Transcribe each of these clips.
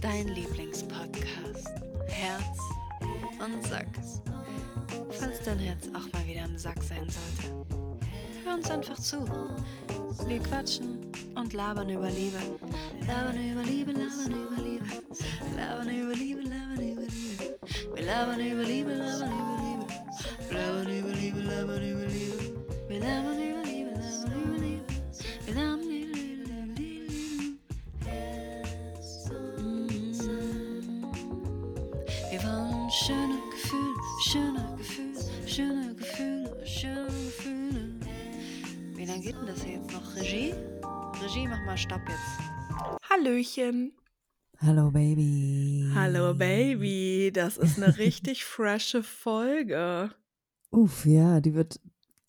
Dein Lieblingspodcast. Herz und Sack. Falls dein Herz auch mal wieder im Sack sein sollte. Hör uns einfach zu. Wir quatschen und labern über Liebe. Labern über Liebe, labern über Liebe. Labern über Liebe, labern über Liebe. Wir labern über Liebe, labern über Liebe. Labern über Liebe, labern über Liebe. Wir labern Regie? Regie, mach mal Stopp jetzt. Hallöchen. Hallo Baby. Hallo Baby. Das ist eine richtig frische Folge. Uff, ja, die wird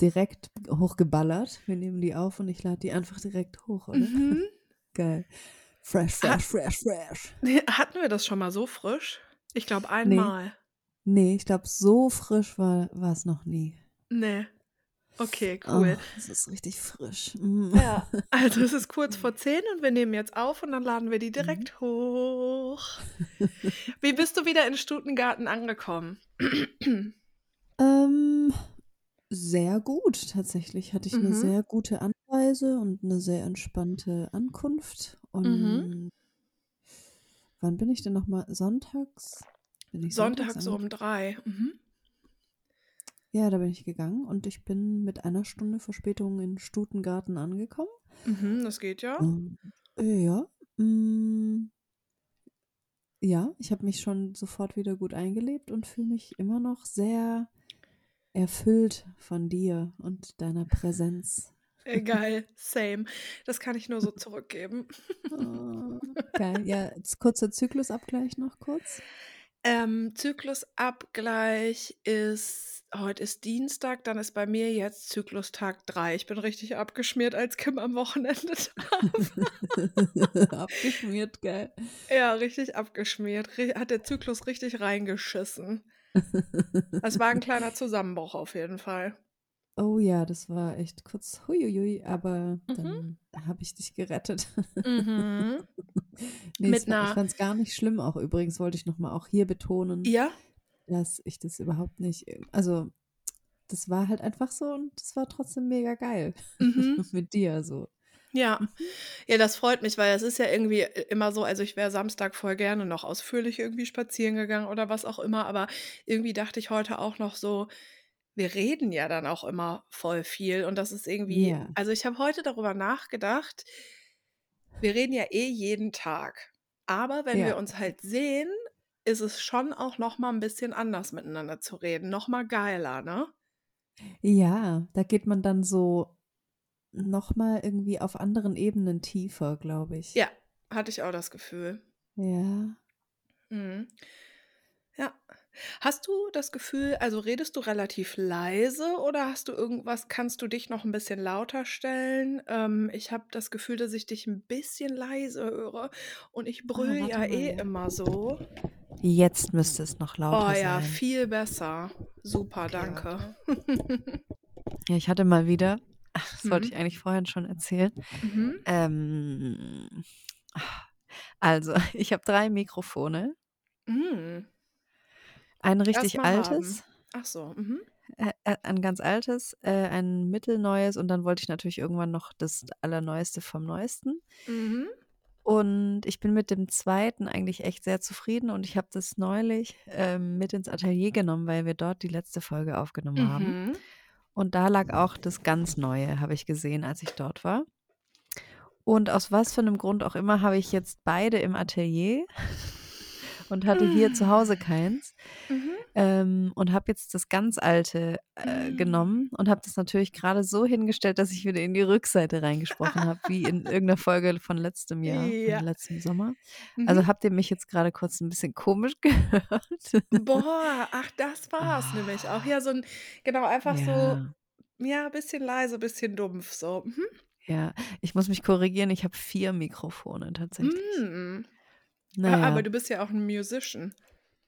direkt hochgeballert. Wir nehmen die auf und ich lade die einfach direkt hoch, oder? Mhm. Geil. Fresh, fresh, fresh, fresh. Hatten wir das schon mal so frisch? Ich glaube einmal. Nee, ich glaube, so frisch war es noch nie. Nee. Okay, cool. Oh, es ist richtig frisch. Mm. Ja, also es ist kurz vor 10 und wir nehmen jetzt auf und dann laden wir die Mhm. direkt hoch. Wie bist du wieder in Stutengarten angekommen? Ähm, sehr gut, tatsächlich. Hatte ich eine Mhm. sehr gute Anreise und eine sehr entspannte Ankunft. Und Mhm. wann bin ich denn nochmal? Sonntags? Sonntag sonntags so um drei. Mhm. Ja, da bin ich gegangen und ich bin mit einer Stunde Verspätung in Stutengarten angekommen. Mhm, das geht ja. Und, äh, ja, mm, ja, ich habe mich schon sofort wieder gut eingelebt und fühle mich immer noch sehr erfüllt von dir und deiner Präsenz. Äh, Geil, same. Das kann ich nur so zurückgeben. Oh, geil. Ja, jetzt kurzer Zyklusabgleich noch kurz. Ähm, Zyklusabgleich ist, heute ist Dienstag, dann ist bei mir jetzt Zyklustag 3. Ich bin richtig abgeschmiert, als Kim am Wochenende da war. Abgeschmiert, geil. Ja, richtig abgeschmiert. Hat der Zyklus richtig reingeschissen. Es war ein kleiner Zusammenbruch auf jeden Fall. Oh ja, das war echt kurz huiuiui, aber Mhm. dann habe ich dich gerettet. Mhm. Nee, Mit war, ich fand es gar nicht schlimm. Auch übrigens wollte ich nochmal auch hier betonen, Ja, dass ich das überhaupt nicht, also das war halt einfach so und es war trotzdem mega geil mhm. mit dir so. ja. Ja, das freut mich, weil es ist ja irgendwie immer so, also ich wäre Samstag voll gerne noch ausführlich irgendwie spazieren gegangen oder was auch immer, aber irgendwie dachte ich heute auch noch so, wir reden ja dann auch immer voll viel und das ist irgendwie, Ja. also ich habe heute darüber nachgedacht, wir reden ja eh jeden Tag, aber wenn wir Ja. uns halt sehen, ist es schon auch noch mal ein bisschen anders miteinander zu reden, noch mal geiler, ne? Ja, da geht man dann so nochmal irgendwie auf anderen Ebenen tiefer, glaube ich. Ja, hatte ich auch das Gefühl. Ja. Mhm. Ja. Hast du das Gefühl, also redest du relativ leise oder hast du irgendwas, kannst du dich noch ein bisschen lauter stellen? Ähm, ich habe das Gefühl, dass ich dich ein bisschen leise höre und ich brüll warte ja eh immer so. Jetzt müsste es noch Oh lauter ja, sein. viel besser. Super, Okay, danke. Ja, ich hatte mal wieder, ach, das wollte Mhm. ich eigentlich vorhin schon erzählen. Mhm. Ähm, also, ich habe drei Mikrofone. Mhm. Ein richtig mal haben. altes, Ach so. Mhm. äh, äh, ein ganz altes, äh, ein mittelneues und dann wollte ich natürlich irgendwann noch das Allerneueste vom Neuesten. Mhm. Und ich bin mit dem zweiten eigentlich echt sehr zufrieden und ich habe das neulich ähm, mit ins Atelier genommen, weil wir dort die letzte Folge aufgenommen haben. Mhm. Und da lag auch das ganz Neue, habe ich gesehen, als ich dort war. Und aus was für einem Grund auch immer habe ich jetzt beide im Atelier und hatte hier zu Hause keins. Mhm. Ähm, und habe jetzt das ganz alte äh, Mm. genommen und habe das natürlich gerade so hingestellt, dass ich wieder in die Rückseite reingesprochen habe, wie in irgendeiner Folge von letztem Jahr, Ja. von letztem Sommer. Mhm. Also habt ihr mich jetzt gerade kurz ein bisschen komisch gehört? Boah, ach, das war's Ah. nämlich auch. Ja, so ein, genau, einfach so, ja, ja, bisschen leise, bisschen dumpf, so. Mhm. ja, ich muss mich korrigieren, ich habe vier Mikrofone tatsächlich. Mm. Ah, Naja, Aber du bist ja auch ein Musician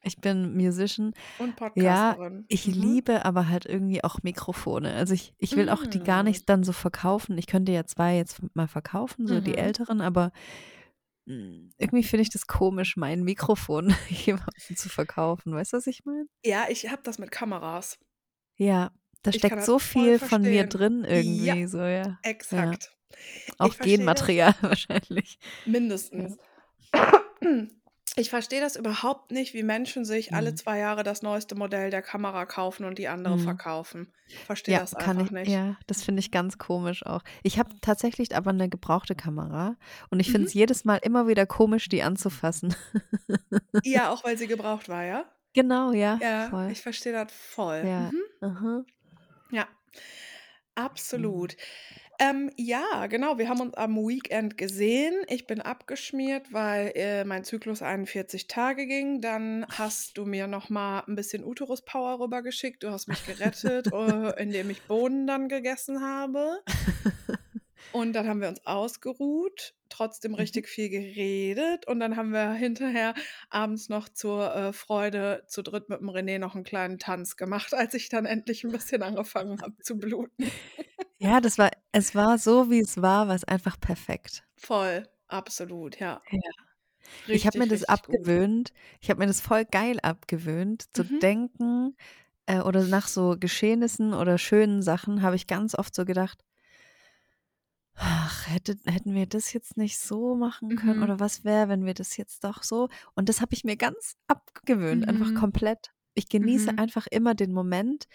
ich bin Musician. und Ja, Podcasterin. ich Mhm. liebe aber halt irgendwie auch Mikrofone. Also ich, ich will auch die gar Mm. nicht dann so verkaufen. Ich könnte ja zwei jetzt mal verkaufen, so die Mhm. älteren, aber hm, irgendwie finde ich das komisch, mein Mikrofon jemandem zu verkaufen. Weißt du, was ich meine? Ja, ich habe das mit Kameras. Ja, da steckt so viel von mir drin Ja, irgendwie, so, ja. Ja. exakt. Auch verstehe das Genmaterial wahrscheinlich. Ja. Ich verstehe das überhaupt nicht, wie Menschen sich alle Mhm. zwei Jahre das neueste Modell der Kamera kaufen und die andere Mhm. verkaufen. Verstehe Ja, das einfach ich, nicht. ja, das finde ich ganz komisch auch. Ich habe tatsächlich aber eine gebrauchte Kamera und ich finde Mhm. es jedes Mal immer wieder komisch, die anzufassen. Ja, auch weil sie gebraucht war, ja? Genau, ja, Ja, voll. ich verstehe das voll. Ja, Mhm. Ja, Mhm. Ähm, ja, genau, wir haben uns am Weekend gesehen. Ich bin abgeschmiert, weil äh, mein Zyklus 41 Tage ging. Dann hast du mir noch mal ein bisschen Uterus-Power rübergeschickt. Du hast mich gerettet, äh, indem ich Bohnen dann gegessen habe. Und dann haben wir uns ausgeruht, trotzdem Mhm. richtig viel geredet. Und dann haben wir hinterher abends noch zur äh, Freude zu dritt mit dem René noch einen kleinen Tanz gemacht, als ich dann endlich ein bisschen angefangen habe zu bluten. Ja, das war, es war so, wie es war, war es einfach perfekt. Voll, absolut, ja. Ja. Ich habe mir Richtig, das richtig gut. abgewöhnt. Ich habe mir das voll geil abgewöhnt, zu Mhm. denken äh, oder nach so Geschehnissen oder schönen Sachen habe ich ganz oft so gedacht, ach, hätte, hätten wir das jetzt nicht so machen können Mhm. oder was wäre, wenn wir das jetzt doch so. Und das habe ich mir ganz abgewöhnt, einfach Mhm. komplett. Ich genieße Mhm. einfach immer den Moment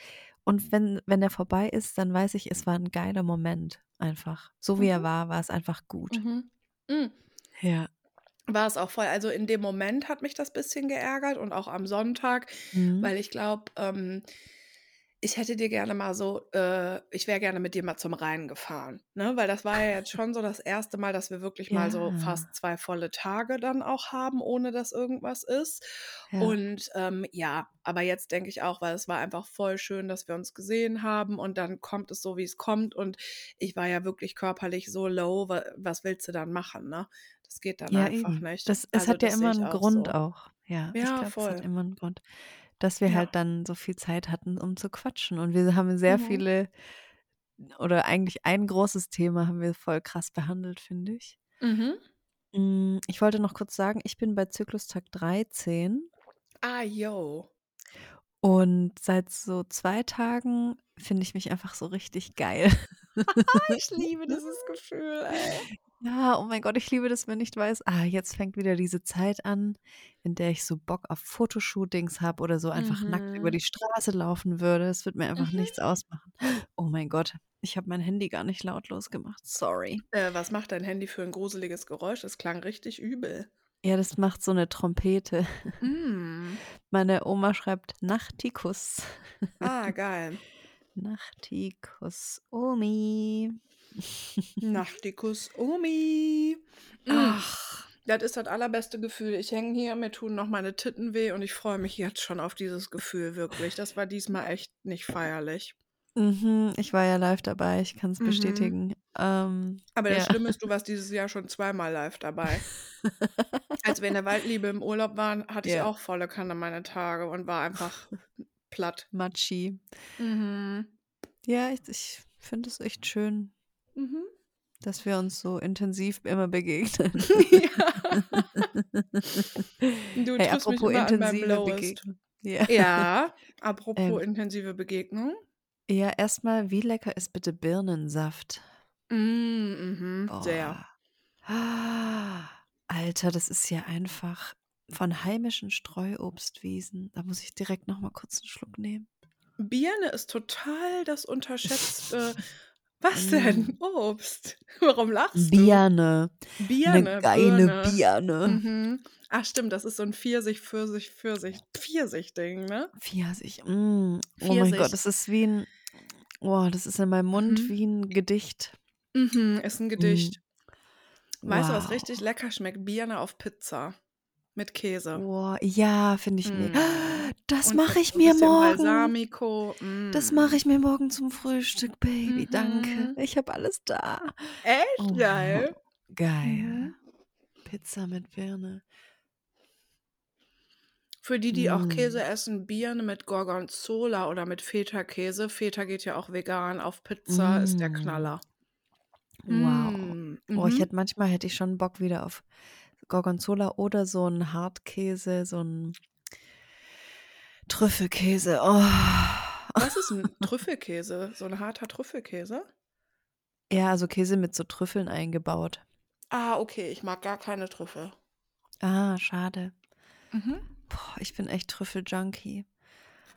und wenn, wenn er vorbei ist, dann weiß ich, es war ein geiler Moment einfach. So wie er Mhm. war, war es einfach gut. Mhm. Mhm. Ja. War es auch voll. Also in dem Moment hat mich das bisschen geärgert und auch am Sonntag, weil ich glaube, ähm, ich hätte dir gerne mal so, äh, ich wäre gerne mit dir mal zum Rhein gefahren, ne? Weil das war ja jetzt schon so das erste Mal, dass wir wirklich mal so Ja. fast zwei volle Tage dann auch haben, ohne dass irgendwas ist. Ja. Und ähm, ja, aber jetzt denke ich auch, weil es war einfach voll schön, dass wir uns gesehen haben und dann kommt es so, wie es kommt. Und ich war ja wirklich körperlich so low, wa- was willst du dann machen, ne? Das geht dann Ja, einfach eben. nicht. Das, es Also hat ja immer einen auch Grund so. auch. Ja, ich Ja, glaube, es hat voll. immer einen Grund, dass wir Ja. halt dann so viel Zeit hatten, um zu quatschen. Und wir haben sehr Mhm. viele, oder eigentlich ein großes Thema haben wir voll krass behandelt, finde ich. Mhm. Mm, Ich wollte noch kurz sagen, ich bin bei Zyklustag 13 Ah, yo. und seit so zwei Tagen finde ich mich einfach so richtig geil. Ich liebe dieses Gefühl, ey. Ja, oh mein Gott, ich liebe das, wenn ich weiß, ah, jetzt fängt wieder diese Zeit an, in der ich so Bock auf Fotoshootings habe oder so einfach nackt über Mhm. die Straße laufen würde. Es wird mir einfach Mhm. nichts ausmachen. Oh mein Gott, ich habe mein Handy gar nicht lautlos gemacht. Sorry. Äh, was macht dein Handy für ein gruseliges Geräusch? Das klang richtig übel. Ja, das macht so eine Trompete. Mm. Meine Oma schreibt Nachtikus. Ah, geil. Nachtikus. Omi. Nachtikus Omi. Mm. Ach. Das ist das allerbeste Gefühl. Ich hänge hier, mir tun noch meine Titten weh und ich freue mich jetzt schon auf dieses Gefühl, wirklich. Das war diesmal echt nicht feierlich. Mhm, ich war ja live dabei, ich kann es Mhm. bestätigen. Ähm, Aber das ja. Schlimme ist, du warst dieses Jahr schon zweimal live dabei. Als wir in der Waldliebe im Urlaub waren, hatte ich Ja. auch volle Kanne meine Tage und war einfach platt. Matschi. Mhm. Ja, ich, ich finde es echt schön, Mhm. dass wir uns so intensiv immer begegnen. ja. Du Hey, apropos intensive. Begegnung. Ja. Ja, apropos Ähm, intensive Begegnung. ja, erstmal, wie lecker ist bitte Birnensaft? Mm, mhm, sehr. Ah, Alter, das ist ja einfach von heimischen Streuobstwiesen. Da muss ich direkt noch mal kurz einen Schluck nehmen. Birne ist total das unterschätzte. Was Mm. denn? Obst. Warum lachst du? Birne. Eine Birne, geile Birne. Birne. Mhm. Ach stimmt, das ist so ein Pfirsich, Pfirsich, Pfirsich, Pfirsich-Ding, ne? Pfirsich. Mm. Oh mein Gott, das ist wie ein. Oh, das ist in meinem Mund Mhm. wie ein Gedicht. Mhm, ist ein Mm. Gedicht. Weißt du, was Wow. richtig lecker schmeckt? Birne auf Pizza. Mit Käse. Boah, ja, finde ich mega. Mm. Das Und mache ich mir morgen. Balsamico. Das mache Mm. ich mir morgen zum Frühstück, Baby. Danke. Mhm. Ich habe alles da. Echt Oh, geil. geil. Pizza mit Birne. Für die, die auch Mm. Käse essen, Birne mit Gorgonzola oder mit Feta-Käse. Feta geht ja auch vegan. Auf Pizza ist der Mm. Knaller. Wow. Mm. Oh, ich Mhm. hätte manchmal hätte ich schon Bock wieder auf Gorgonzola oder so ein Hartkäse, so ein Trüffelkäse. Oh. Was ist ein Trüffelkäse? So ein harter Trüffelkäse? Ja, also Käse mit so Trüffeln eingebaut. Ah, okay, ich mag gar keine Trüffel. Ah, schade. Mhm. Boah, ich bin echt Trüffel-Junkie.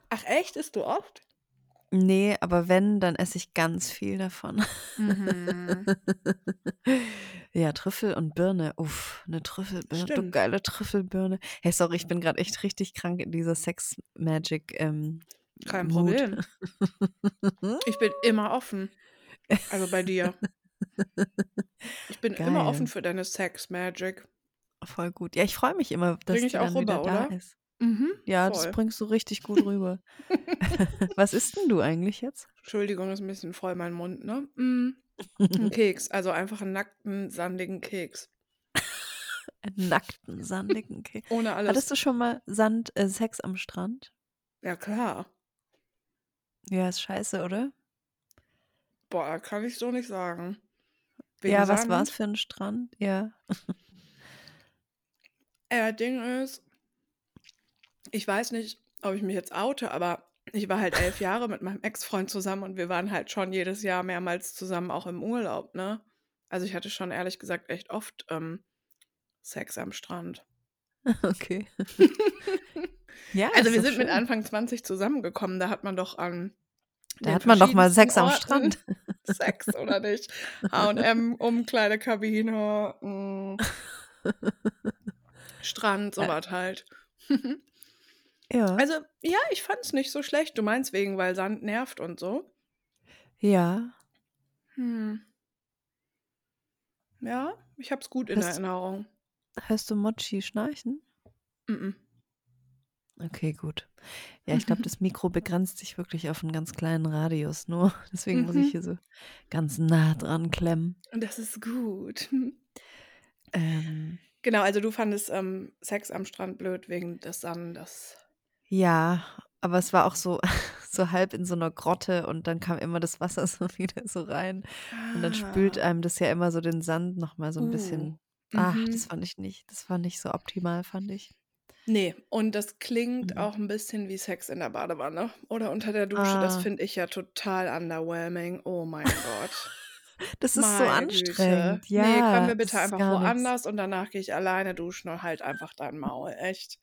Ach echt, isst du oft? Nee, aber wenn, dann esse ich ganz viel davon. Mhm. Ja, Trüffel und Birne. Uff, eine Trüffelbirne. Du Stimmt. geile Trüffelbirne. Hey, sorry, ich bin gerade echt richtig krank in dieser Sex-Magic ähm, Kein Mut. Problem. Ich bin immer offen. Also bei dir. Ich bin immer Geil. offen für deine Sex Magic. Voll gut. Ja, ich freue mich immer, dass Bring ich auch rüber, da oder? ist. Mhm, Ja, das voll. bringst du richtig gut rüber. Was isst denn du eigentlich jetzt? Entschuldigung, ist ein bisschen voll mein Mund, ne? Mm. Ein Keks, also einfach einen nackten, sandigen Keks. Einen nackten, sandigen Keks. Ohne alles. Hattest du schon mal Sand, äh, Sex am Strand? Ja, klar. Ja, ist scheiße, oder? Boah, kann ich so nicht sagen. Wegen ja, was Sand. war's für ein Strand? Ja. Ja, Ding ist, ich weiß nicht, ob ich mich jetzt oute, aber ich war halt elf Jahre mit meinem Ex-Freund zusammen und wir waren halt schon jedes Jahr mehrmals zusammen, auch im Urlaub, ne? Also ich hatte schon ehrlich gesagt echt oft ähm, Sex am Strand. Okay. ja, Also wir sind mit schön. Anfang 20 zusammengekommen, da hat man doch an Da hat man doch mal Sex am verschiedensten Strand. Orten Sex, oder nicht? H&M, Umkleidekabine, mm, Strand, sowas halt. Ja. Also, ja, ich fand's nicht so schlecht. Du meinst wegen, weil Sand nervt und so? ja. Hm. Ja, ich hab's gut in Hörst, Erinnerung. hörst du Mochi schnarchen? Mhm. Okay, gut. Ja, ich glaube, das Mikro begrenzt sich wirklich auf einen ganz kleinen Radius nur. Deswegen muss ich Mhm. hier so ganz nah dran klemmen. Und das ist gut. Ähm, Genau, also du fandest ähm, Sex am Strand blöd wegen des Sandes. Ja, aber es war auch so, so halb in so einer Grotte und dann kam immer das Wasser so wieder so rein. Und dann spült Ah. einem das ja immer so den Sand nochmal so ein Uh. bisschen. Ach, Mhm. das fand ich nicht. Das war nicht so optimal, fand ich. Nee, und das klingt Mhm. auch ein bisschen wie Sex in der Badewanne oder unter der Dusche. Das Ah. finde ich ja total underwhelming. Oh mein Gott. Das ist so Meine Güte. anstrengend. Ja, nee, können wir das bitte ist einfach gar nix. woanders und danach gehe ich alleine duschen und halt einfach dein Maul. Echt.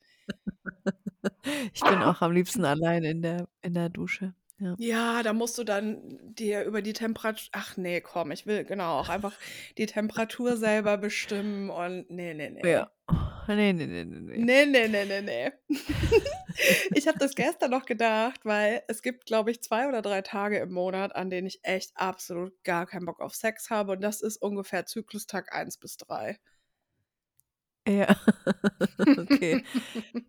Ich bin auch am liebsten allein in der, in der Dusche. Ja. Ja, da musst du dann dir über die Temperatur. Ach nee, komm, ich will genau auch einfach die Temperatur selber bestimmen und nee, nee, nee. ja. Nee, nee, nee, nee, nee. Nee, nee, nee, nee, nee. ich habe das gestern noch gedacht, weil es gibt, glaube ich, zwei oder drei Tage im Monat, an denen ich echt absolut gar keinen Bock auf Sex habe. Und das ist ungefähr Zyklustag 1 bis 3. Ja. okay.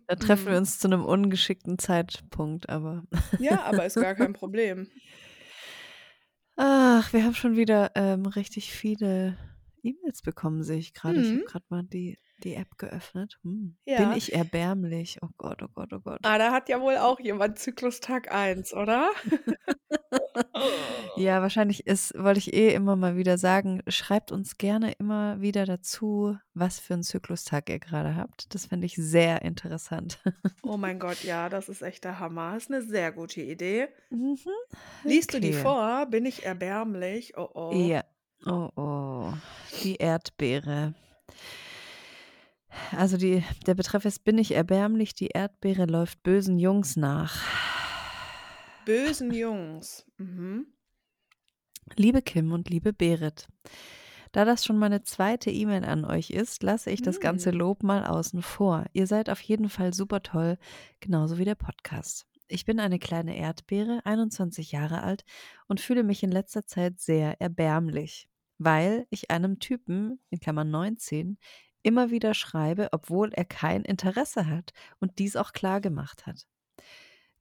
Da treffen wir Mhm. uns zu einem ungeschickten Zeitpunkt, aber. Ja, aber ist gar kein Problem. Ach, wir haben schon wieder ähm, richtig viele E-Mails bekommen, sehe ich gerade. Ich habe Mhm. gerade mal die, die App geöffnet. Hm. Bin Ja. ich erbärmlich? Oh Gott, oh Gott, oh Gott. Ah, da hat ja wohl auch jemand Zyklustag 1, oder? Ja, wahrscheinlich ist, wollte ich eh immer mal wieder sagen, schreibt uns gerne immer wieder dazu, was für einen Zyklustag ihr gerade habt. Das fände ich sehr interessant. Oh mein Gott, ja, das ist echt der Hammer. Das ist eine sehr gute Idee. Mhm. Liest du die Okay. vor? Bin ich erbärmlich? Oh oh. Ja. Oh, oh. Die Erdbeere. Also die, der Betreff ist, bin ich erbärmlich, die Erdbeere läuft bösen Jungs nach. Bösen Jungs. Mhm. Liebe Kim und liebe Berit, da das schon meine zweite E-Mail an euch ist, lasse ich das ganze Hm. Lob mal außen vor. Ihr seid auf jeden Fall super toll, genauso wie der Podcast. Ich bin eine kleine Erdbeere, 21 Jahre alt und fühle mich in letzter Zeit sehr erbärmlich, weil ich einem Typen, in Klammern 19, immer wieder schreibe, obwohl er kein Interesse hat und dies auch klar gemacht hat.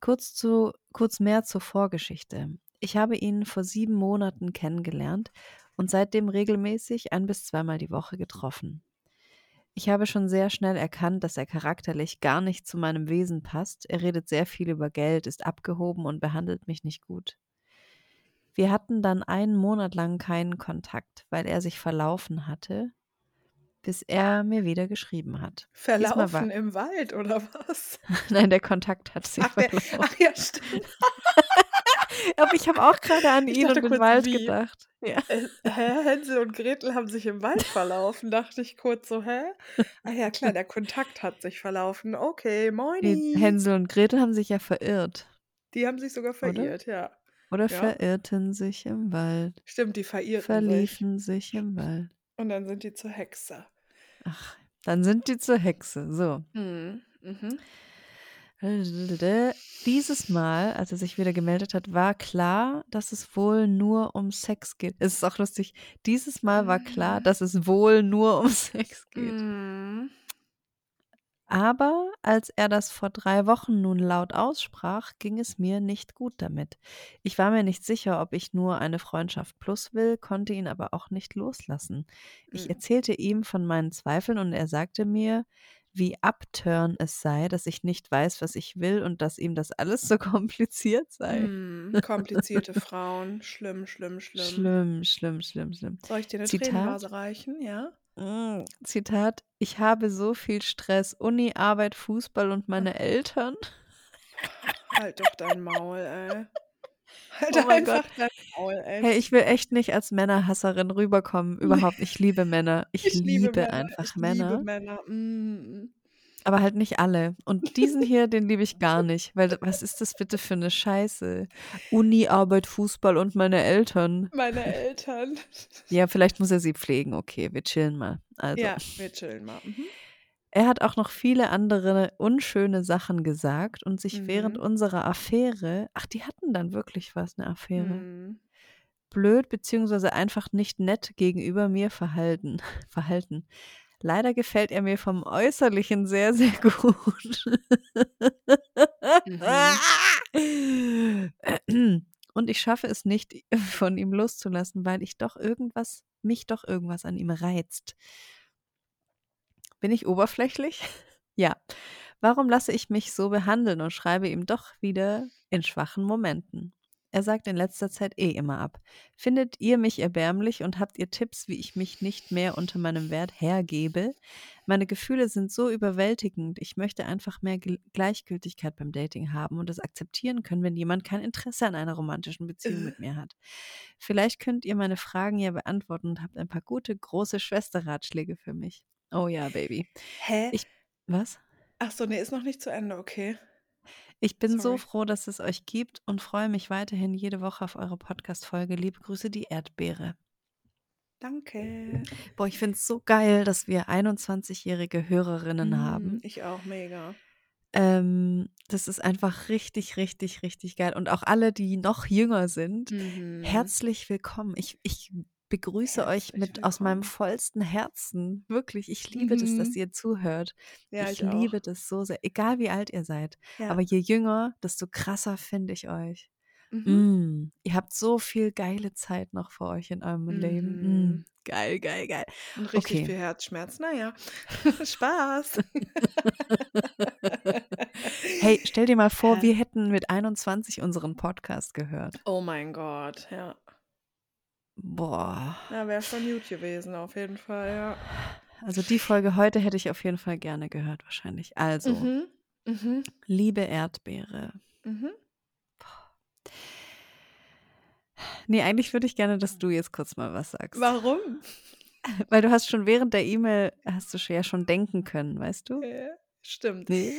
Kurz, zu, kurz mehr zur Vorgeschichte. Ich habe ihn vor sieben Monaten kennengelernt und seitdem regelmäßig ein bis zweimal die Woche getroffen. Ich habe schon sehr schnell erkannt, dass er charakterlich gar nicht zu meinem Wesen passt. Er redet sehr viel über Geld, ist abgehoben und behandelt mich nicht gut. Wir hatten dann einen Monat lang keinen Kontakt, weil er sich verlaufen hatte bis er mir wieder geschrieben hat. Verlaufen im Wald oder was? Nein, der Kontakt hat sich Ach, der, verlaufen. ach ja, stimmt. Aber ich habe auch gerade an Ich ihn und den Wald wie? gedacht. Ja. Äh, hä? Hänsel und Gretel haben sich im Wald verlaufen, dachte ich kurz so, hä? Ah ja, klar, der Kontakt hat sich verlaufen. Okay, moini. Hänsel und Gretel haben sich ja verirrt. Die haben sich sogar verirrt, ja. Oder Ja. verirrten sich im Wald. Stimmt, die verirrten sich. Verliefen sich im Wald. Und dann sind die zur Hexe. Ach, dann sind die zur Hexe. So. Hm. Mhm. Dieses Mal, als er sich wieder gemeldet hat, war klar, dass es wohl nur um Sex geht. Es ist auch lustig. Dieses Mal war klar, Mhm. dass es wohl nur um Sex geht. Mhm. Aber als er das vor drei Wochen nun laut aussprach, ging es mir nicht gut damit. Ich war mir nicht sicher, ob ich nur eine Freundschaft plus will, konnte ihn aber auch nicht loslassen. Ich Mhm. erzählte ihm von meinen Zweifeln und er sagte mir, wie abturn es sei, dass ich nicht weiß, was ich will und dass ihm das alles so kompliziert sei. Hm, komplizierte Frauen. Schlimm, schlimm, schlimm. Schlimm, schlimm, schlimm, schlimm. Soll ich dir eine Zitat? Tränenvase reichen? Ja. Mm, Zitat, ich habe so viel Stress, Uni, Arbeit, Fußball und meine Eltern. Halt doch dein Maul, ey. Halt Oh mein einfach dein Maul, ey. Hey, ich will echt nicht als Männerhasserin rüberkommen. Überhaupt. Ich liebe Männer. Ich, liebe, einfach ich Männer. Liebe Männer. Mm. Aber halt nicht alle. Und diesen hier, den liebe ich gar nicht. Weil was ist das bitte für eine Scheiße? Uni, Arbeit, Fußball und meine Eltern. Meine Eltern. Ja, vielleicht muss er sie pflegen. Okay, wir chillen mal. Also. Ja, wir chillen mal. Mhm. Er hat auch noch viele andere unschöne Sachen gesagt und sich während Mhm. unserer Affäre, ach, die hatten dann wirklich was, eine Affäre, Mhm. blöd beziehungsweise einfach nicht nett gegenüber mir verhalten. verhalten. Leider gefällt er mir vom Äußerlichen sehr, sehr gut. Und ich schaffe es nicht, von ihm loszulassen, weil ich doch irgendwas, mich doch irgendwas an ihm reizt. Bin ich oberflächlich? Ja. Warum lasse ich mich so behandeln und schreibe ihm doch wieder in schwachen Momenten? Er sagt in letzter Zeit eh immer ab. Findet ihr mich erbärmlich und habt ihr Tipps, wie ich mich nicht mehr unter meinem Wert hergebe? Meine Gefühle sind so überwältigend. Ich möchte einfach mehr Gel- Gleichgültigkeit beim Dating haben und es akzeptieren können, wenn jemand kein Interesse an einer romantischen Beziehung Äh. mit mir hat. Vielleicht könnt ihr meine Fragen ja beantworten und habt ein paar gute, große Schwesterratschläge für mich. Oh ja, Baby. Hä? Ich- Was? Ach so, nee, ist noch nicht zu Ende, okay. Ich bin so Sorry. froh, dass es euch gibt und freue mich weiterhin jede Woche auf eure Podcast-Folge. Liebe Grüße, die Erdbeere. Danke. Boah, ich finde es so geil, dass wir 21-jährige Hörerinnen Mhm, haben. Ich auch, mega. Ähm, das ist einfach richtig, richtig, richtig geil. Und auch alle, die noch jünger sind, Mhm. herzlich willkommen. Ich, ich begrüße euch Herzlich mit aus meinem willkommen. vollsten Herzen. Wirklich, ich liebe das, dass Mhm. ihr zuhört. Ja, ich ich, liebe das so sehr, egal wie alt ihr seid. Ja. Aber je jünger, desto krasser finde ich euch. Mhm. Mm, ihr habt so viel geile Zeit noch vor euch in eurem Leben. Mm, Mhm. geil, geil, geil. Und richtig okay. viel Herzschmerz. Naja, Spaß. Hey, stell dir mal vor, Hä? wir hätten mit 21 unseren Podcast gehört. Oh mein Gott, ja. Boah. Ja, wäre schon gut gewesen, auf jeden Fall, ja. Also die Folge heute hätte ich auf jeden Fall gerne gehört, wahrscheinlich. Also, Mhm. Mhm. liebe Erdbeere. Mhm. Nee, eigentlich würde ich gerne, dass du jetzt kurz mal was sagst. Warum? Weil du hast schon während der E-Mail, hast du schon- ja schon denken können, weißt du? Ja, stimmt. Nee.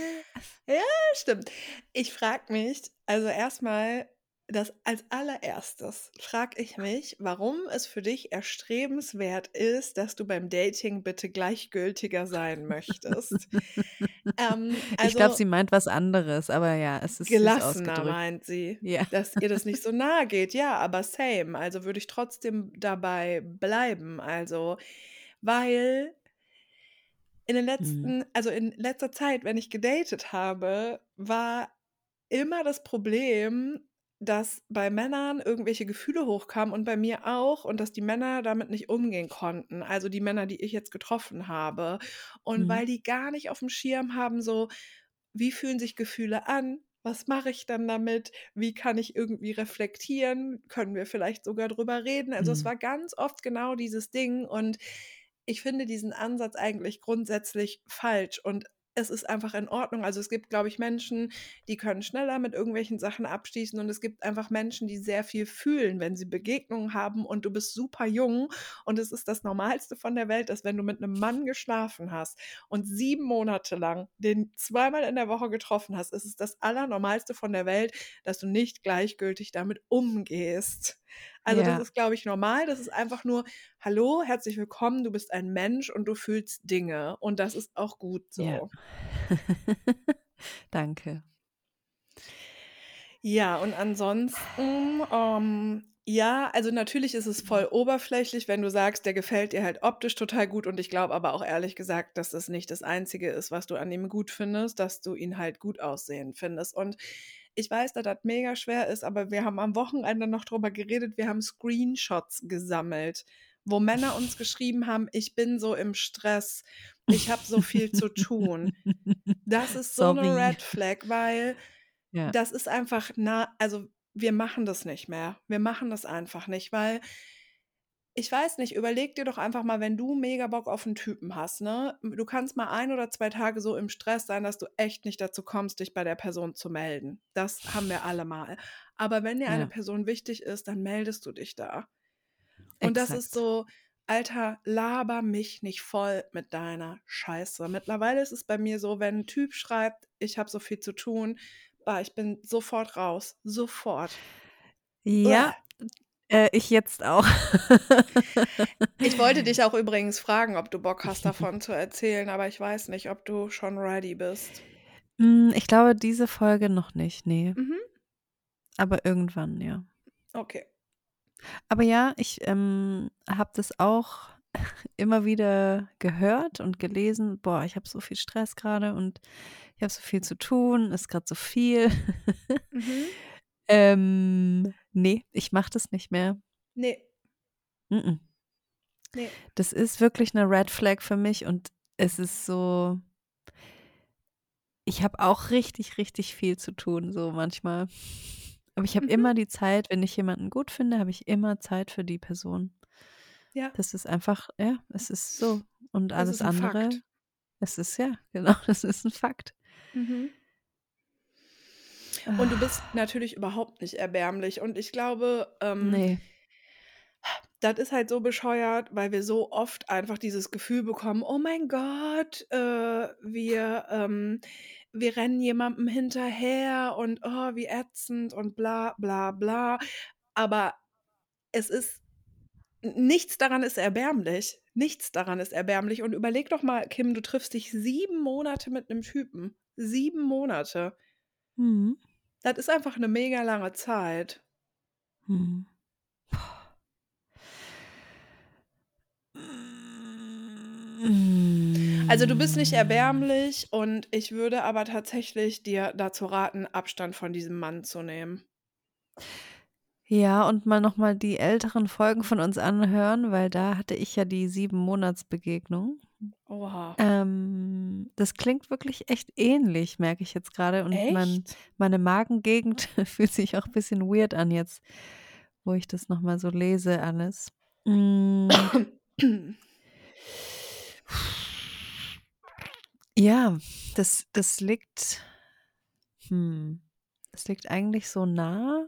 Stimmt. Ich frage mich, also erstmal, das als allererstes frage ich mich, warum es für dich erstrebenswert ist, dass du beim Dating bitte gleichgültiger sein möchtest. ähm, also ich glaube, sie meint was anderes, aber ja, es ist gelassener meint sie. Ja. dass ihr das nicht so nahe geht. Ja, aber same. Also würde ich trotzdem dabei bleiben. Also, weil in den Mhm. letzten, also in letzter Zeit, wenn ich gedatet habe, war immer das Problem, dass bei Männern irgendwelche Gefühle hochkamen und bei mir auch und dass die Männer damit nicht umgehen konnten. Also die Männer, die ich jetzt getroffen habe. Und Mhm. weil die gar nicht auf dem Schirm haben, so, wie fühlen sich Gefühle an? Was mache ich dann damit? Wie kann ich irgendwie reflektieren? Können wir vielleicht sogar drüber reden? Also es Mhm. war ganz oft genau dieses Ding und ich finde diesen Ansatz eigentlich grundsätzlich falsch und es ist einfach in Ordnung. Also es gibt, glaube ich, Menschen, die können schneller mit irgendwelchen Sachen abschließen und es gibt einfach Menschen, die sehr viel fühlen, wenn sie Begegnungen haben und du bist super jung und es ist das Normalste von der Welt, dass wenn du mit einem Mann geschlafen hast und sieben Monate lang den zweimal in der Woche getroffen hast, ist es das Allernormalste von der Welt, dass du nicht gleichgültig damit umgehst. Also das Ja. ist, glaube ich, normal. Das ist einfach nur, hallo, herzlich willkommen, du bist ein Mensch und du fühlst Dinge. Und das ist auch gut Ja. so. Danke. Ja, und ansonsten, ähm, ja, also natürlich ist es voll oberflächlich, wenn du sagst, der gefällt dir halt optisch total gut. Und ich glaube aber auch ehrlich gesagt, dass das nicht das Einzige ist, was du an ihm gut findest, dass du ihn halt gut aussehen findest. Und ich weiß, dass das mega schwer ist, aber wir haben am Wochenende noch drüber geredet. Wir haben Screenshots gesammelt, wo Männer uns geschrieben haben, ich bin so im Stress, ich habe so viel zu tun. Das ist so eine Sorry. Red Flag, weil Ja. das ist einfach na, also wir machen das nicht mehr. Wir machen das einfach nicht, weil ich weiß nicht, überleg dir doch einfach mal, wenn du mega Bock auf einen Typen hast, ne? Du kannst mal ein oder zwei Tage so im Stress sein, dass du echt nicht dazu kommst, dich bei der Person zu melden. Das haben wir alle mal. Aber wenn dir eine Ja. Person wichtig ist, dann meldest du dich da. Und das ist Exakt. so, Alter, laber mich nicht voll mit deiner Scheiße. Mittlerweile ist es bei mir so, wenn ein Typ schreibt, ich habe so viel zu tun, bah, ich bin sofort raus. Sofort. Ja, äh, ich jetzt auch. Ich wollte dich auch übrigens fragen, ob du Bock hast, davon zu erzählen, aber ich weiß nicht, ob du schon ready bist. Hm, ich glaube, diese Folge noch nicht, ne. Mhm. Aber irgendwann, ja. Okay. Aber ja, ich, ähm, habe das auch immer wieder gehört und gelesen. Boah, ich habe so viel Stress grade und ich habe so viel zu tun, ist grad so viel. Mhm. Ähm, ne, ich mache das nicht mehr. Ne. Mm-mm. Ne. Das ist wirklich 'ne Red Flag für mich und es ist so ich habe auch richtig, richtig viel zu tun, so manchmal. Aber ich habe Mhm. immer die Zeit, wenn ich jemanden gut finde, habe ich immer Zeit für die Person. Ja. Das ist einfach ja, es ist so. Und alles andere Fakt. es ist ja, genau, das ist 'n Fakt. Mhm. Und du bist natürlich überhaupt nicht erbärmlich und ich glaube, ähm Ne. das ist halt so bescheuert, weil wir so oft einfach dieses Gefühl bekommen: „Oh mein Gott, äh, wir, ähm wir rennen jemandem hinterher und, oh, wie ätzend und bla bla bla.“ Aber es ist nichts daran ist erbärmlich. Nichts daran ist erbärmlich und überleg doch mal, Kim, du triffst dich 7 Monate mit 'nem Typen. 7 Monate. Mhm. Das ist einfach 'ne mega lange Zeit. Mhm. Also, du bist nicht Hm. erbärmlich und ich würde aber tatsächlich dir dazu raten, Abstand von diesem Mann zu nehmen. Ja, und mal noch mal die älteren Folgen von uns anhören, weil da hatte ich ja die 7-Monats-Begegnung. Oha. Ähm, das klingt wirklich echt ähnlich, merke ich jetzt grade und mein meine Magengegend fühlt sich auch bisschen weird an jetzt, wo ich das noch mal so lese alles. Hm. Ja, das das liegt hm, das liegt eigentlich so nah,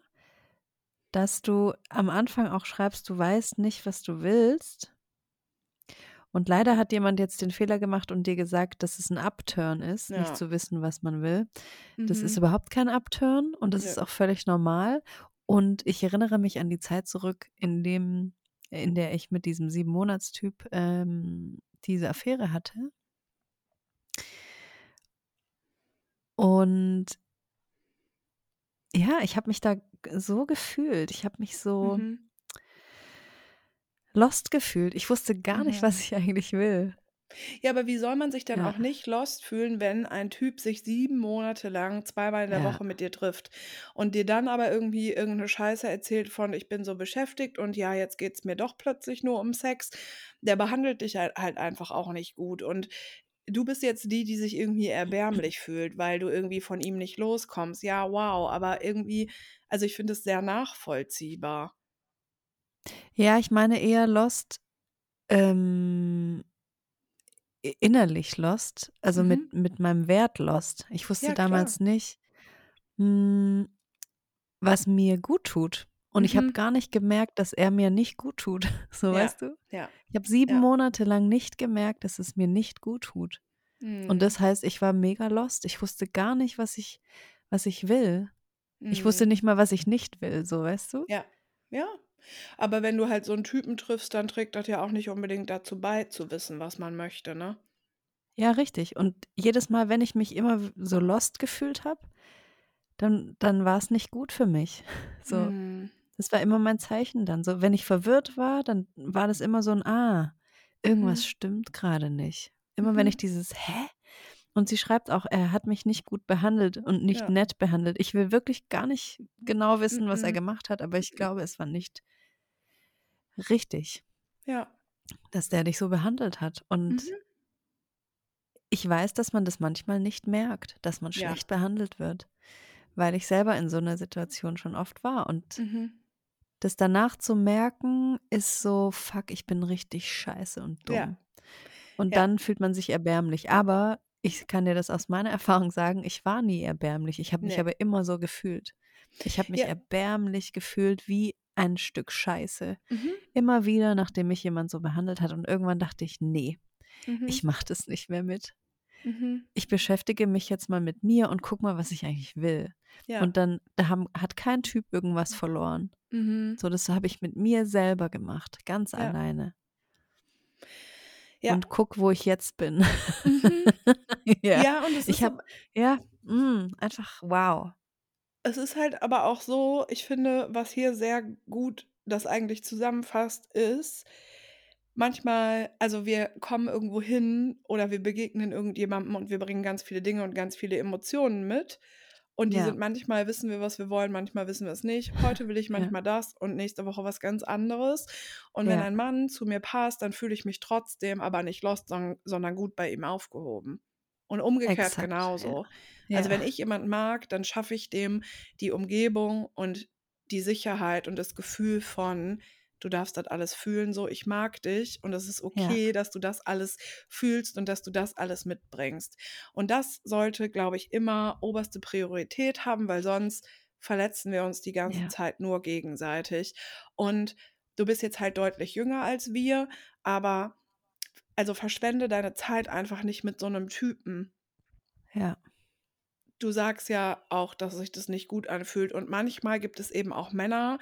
dass du am Anfang auch schreibst, du weißt nicht, was du willst. Und leider hat jemand jetzt den Fehler gemacht und dir gesagt, dass es 'n Upturn ist, nicht Ja. zu wissen, was man will. Das ist Mhm. überhaupt kein Upturn und das ist Nö. auch völlig normal. Und ich erinnere mich an die Zeit zurück, in dem in der ich mit diesem 7-Monats-Typ, ähm, diese Affäre hatte. Und ja, ich habe mich da so gefühlt. Ich habe mich so Mhm. Lost gefühlt. Ich wusste gar nicht, was ich eigentlich will. Ja, aber wie soll man sich denn Ja. auch nicht lost fühlen, wenn ein Typ sich 7 Monate lang zweimal in der Ja. Woche mit dir trifft und dir dann aber irgendwie irgend 'ne Scheiße erzählt von: „Ich bin so beschäftigt und ja, jetzt geht's mir doch plötzlich nur um Sex.“ Der behandelt dich halt halt einfach auch nicht gut und du bist jetzt die, die sich irgendwie erbärmlich fühlt, weil du irgendwie von ihm nicht loskommst. Ja, wow, aber irgendwie also, ich finde es sehr nachvollziehbar. Ja, ich meine eher lost ähm, innerlich lost, also mhm. mit, mit meinem Wert lost. Ich wusste ja, damals nicht, hm, was mir gut tut. Und mhm. ich habe gar nicht gemerkt, dass er mir nicht gut tut. So, ja. weißt du? Ja. Ich habe sieben ja. Monate lang nicht gemerkt, dass es mir nicht gut tut. Mhm. Und das heißt, ich war mega lost. Ich wusste gar nicht, was ich, was ich will. Ich wusste mhm. nicht mal, was ich nicht will, so, weißt du? Ja. Ja. Aber wenn du halt so einen Typen triffst, dann trägt das ja auch nicht unbedingt dazu bei, zu wissen, was man möchte, ne? Ja, richtig. Und jedes Mal, wenn ich mich immer so lost gefühlt habe, dann, dann war es nicht gut für mich. So. Mhm. Das war immer mein Zeichen dann. So, wenn ich verwirrt war, dann war das immer so ein Ah, irgendwas mhm. stimmt gerade nicht. Immer mhm. wenn ich dieses Hä? Und sie schreibt auch, er hat mich nicht gut behandelt und nicht ja. nett behandelt. Ich will wirklich gar nicht genau wissen, was er mhm. gemacht hat, aber ich glaube, es war nicht richtig. Ja. Dass der dich so behandelt hat. Und mhm. ich weiß, dass man das manchmal nicht merkt, dass man schlecht ja. behandelt wird, weil ich selber in so einer Situation schon oft war. Und mhm. das danach zu merken, ist so, fuck, ich bin richtig scheiße und dumm. Ja. Und ja. dann fühlt man sich erbärmlich. Aber ich kann dir das aus meiner Erfahrung sagen, ich war nie erbärmlich. Ich habe mich nee. aber immer so gefühlt. Ich habe mich ja. erbärmlich gefühlt wie ein Stück Scheiße. Mhm. Immer wieder, nachdem mich jemand so behandelt hat. Und irgendwann dachte ich, nee, mhm. ich mache das nicht mehr mit. Mhm. Ich beschäftige mich jetzt mal mit mir und guck mal, was ich eigentlich will. Ja. Und dann da haben, hat kein Typ irgendwas verloren. Mhm. So, das habe ich mit mir selber gemacht, ganz ja. alleine. Ja. Und guck, wo ich jetzt bin. Mhm. ja. ja. und es ich habe, ja, mh, mm, einfach wow. Es ist halt aber auch so, ich finde, was hier sehr gut das eigentlich zusammenfasst, ist, manchmal, also wir kommen irgendwo hin oder wir begegnen irgendjemandem und wir bringen ganz viele Dinge und ganz viele Emotionen mit. Und die ja. sind manchmal wissen wir, was wir wollen, manchmal wissen wir es nicht. Heute will ich manchmal ja. das und nächste Woche was ganz anderes. Und ja. wenn ein Mann zu mir passt, dann fühle ich mich trotzdem aber nicht lost, sondern gut bei ihm aufgehoben. Und umgekehrt Exakt, genauso. Also wenn ich jemanden mag, dann schaffe ich dem die Umgebung und die Sicherheit und das Gefühl von, du darfst das alles fühlen, so ich mag dich und es ist okay, ja. dass du das alles fühlst und dass du das alles mitbringst. Und das sollte, glaube ich, immer oberste Priorität haben, weil sonst verletzen wir uns die ganze ja. Zeit nur gegenseitig. Und du bist jetzt halt deutlich jünger als wir, aber also verschwende deine Zeit einfach nicht mit so einem Typen. Ja. Du sagst ja auch, dass sich das nicht gut anfühlt. Und manchmal gibt es eben auch Männer,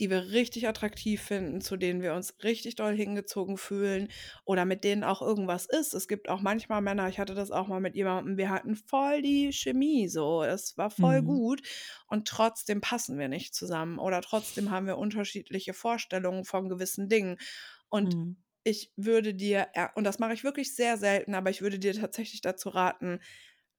die wir richtig attraktiv finden, zu denen wir uns richtig doll hingezogen fühlen oder mit denen auch irgendwas ist. Es gibt auch manchmal Männer, ich hatte das auch mal mit jemandem, wir hatten voll die Chemie so, es war voll mhm. gut und trotzdem passen wir nicht zusammen oder trotzdem haben wir unterschiedliche Vorstellungen von gewissen Dingen. Und mhm. Ich würde dir, und das mache ich wirklich sehr selten, aber ich würde dir tatsächlich dazu raten,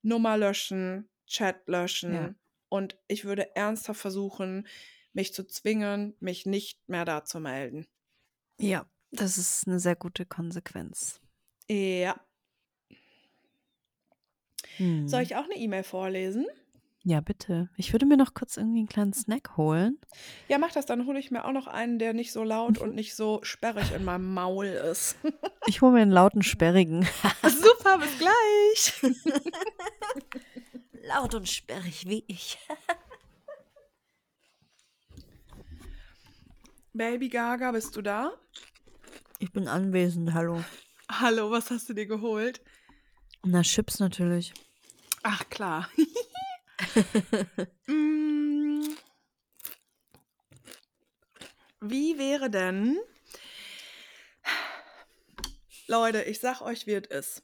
Nummer löschen, Chat löschen. Ja. Und ich würde ernsthaft versuchen, mich zu zwingen, mich nicht mehr da zu melden. Ja, das ist eine sehr gute Konsequenz. Ja. Hm. Soll ich auch eine E-Mail vorlesen? Ja, bitte. Ich würde mir noch kurz irgendwie einen kleinen Snack holen. Ja, mach das, dann hole ich mir auch noch einen, der nicht so laut und nicht so sperrig in meinem Maul ist. ich hole mir einen lauten, sperrigen. Super, bis gleich. Laut und sperrig wie ich. Baby Gaga, bist du da? Ich bin anwesend, hallo. Hallo, was hast du dir geholt? Na, Chips natürlich. Ach, klar. mm, wie wäre denn. Leute, ich sag euch, wie es ist.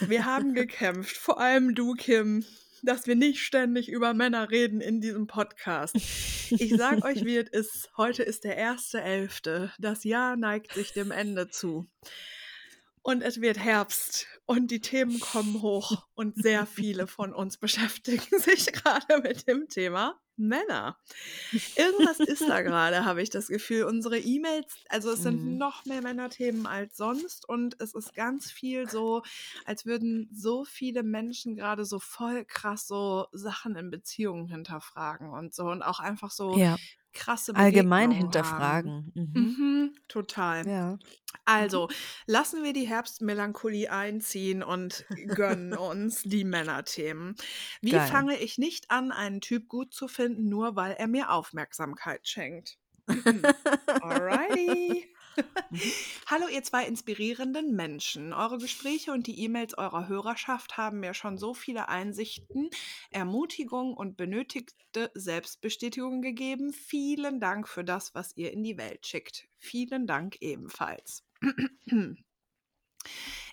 Wir haben gekämpft, vor allem du, Kim, dass wir nicht ständig über Männer reden in diesem Podcast. Ich sag euch, wie es ist. Heute ist der 1.11. Das Jahr neigt sich dem Ende zu. Und es wird Herbst und die Themen kommen hoch und sehr viele von uns beschäftigen sich gerade mit dem Thema Männer. Irgendwas ist da gerade, habe ich das Gefühl. Unsere E-Mails, also es sind mhm. noch mehr Männerthemen als sonst und es ist ganz viel so, als würden so viele Menschen gerade so voll krass so Sachen in Beziehungen hinterfragen und so und auch einfach so ja. Krasse Allgemein Begegnungen haben. hinterfragen. Mhm. Mhm, total. Ja. Also, lassen wir die Herbstmelancholie einziehen und gönnen uns die Männerthemen. Wie Geil. fange ich nicht an, einen Typ gut zu finden, nur weil er mir Aufmerksamkeit schenkt? Alrighty. Mhm. Hallo, ihr zwei inspirierenden Menschen. Eure Gespräche und die E-Mails eurer Hörerschaft haben mir schon so viele Einsichten, Ermutigung und benötigte Selbstbestätigung gegeben. Vielen Dank für das, was ihr in die Welt schickt. Vielen Dank ebenfalls.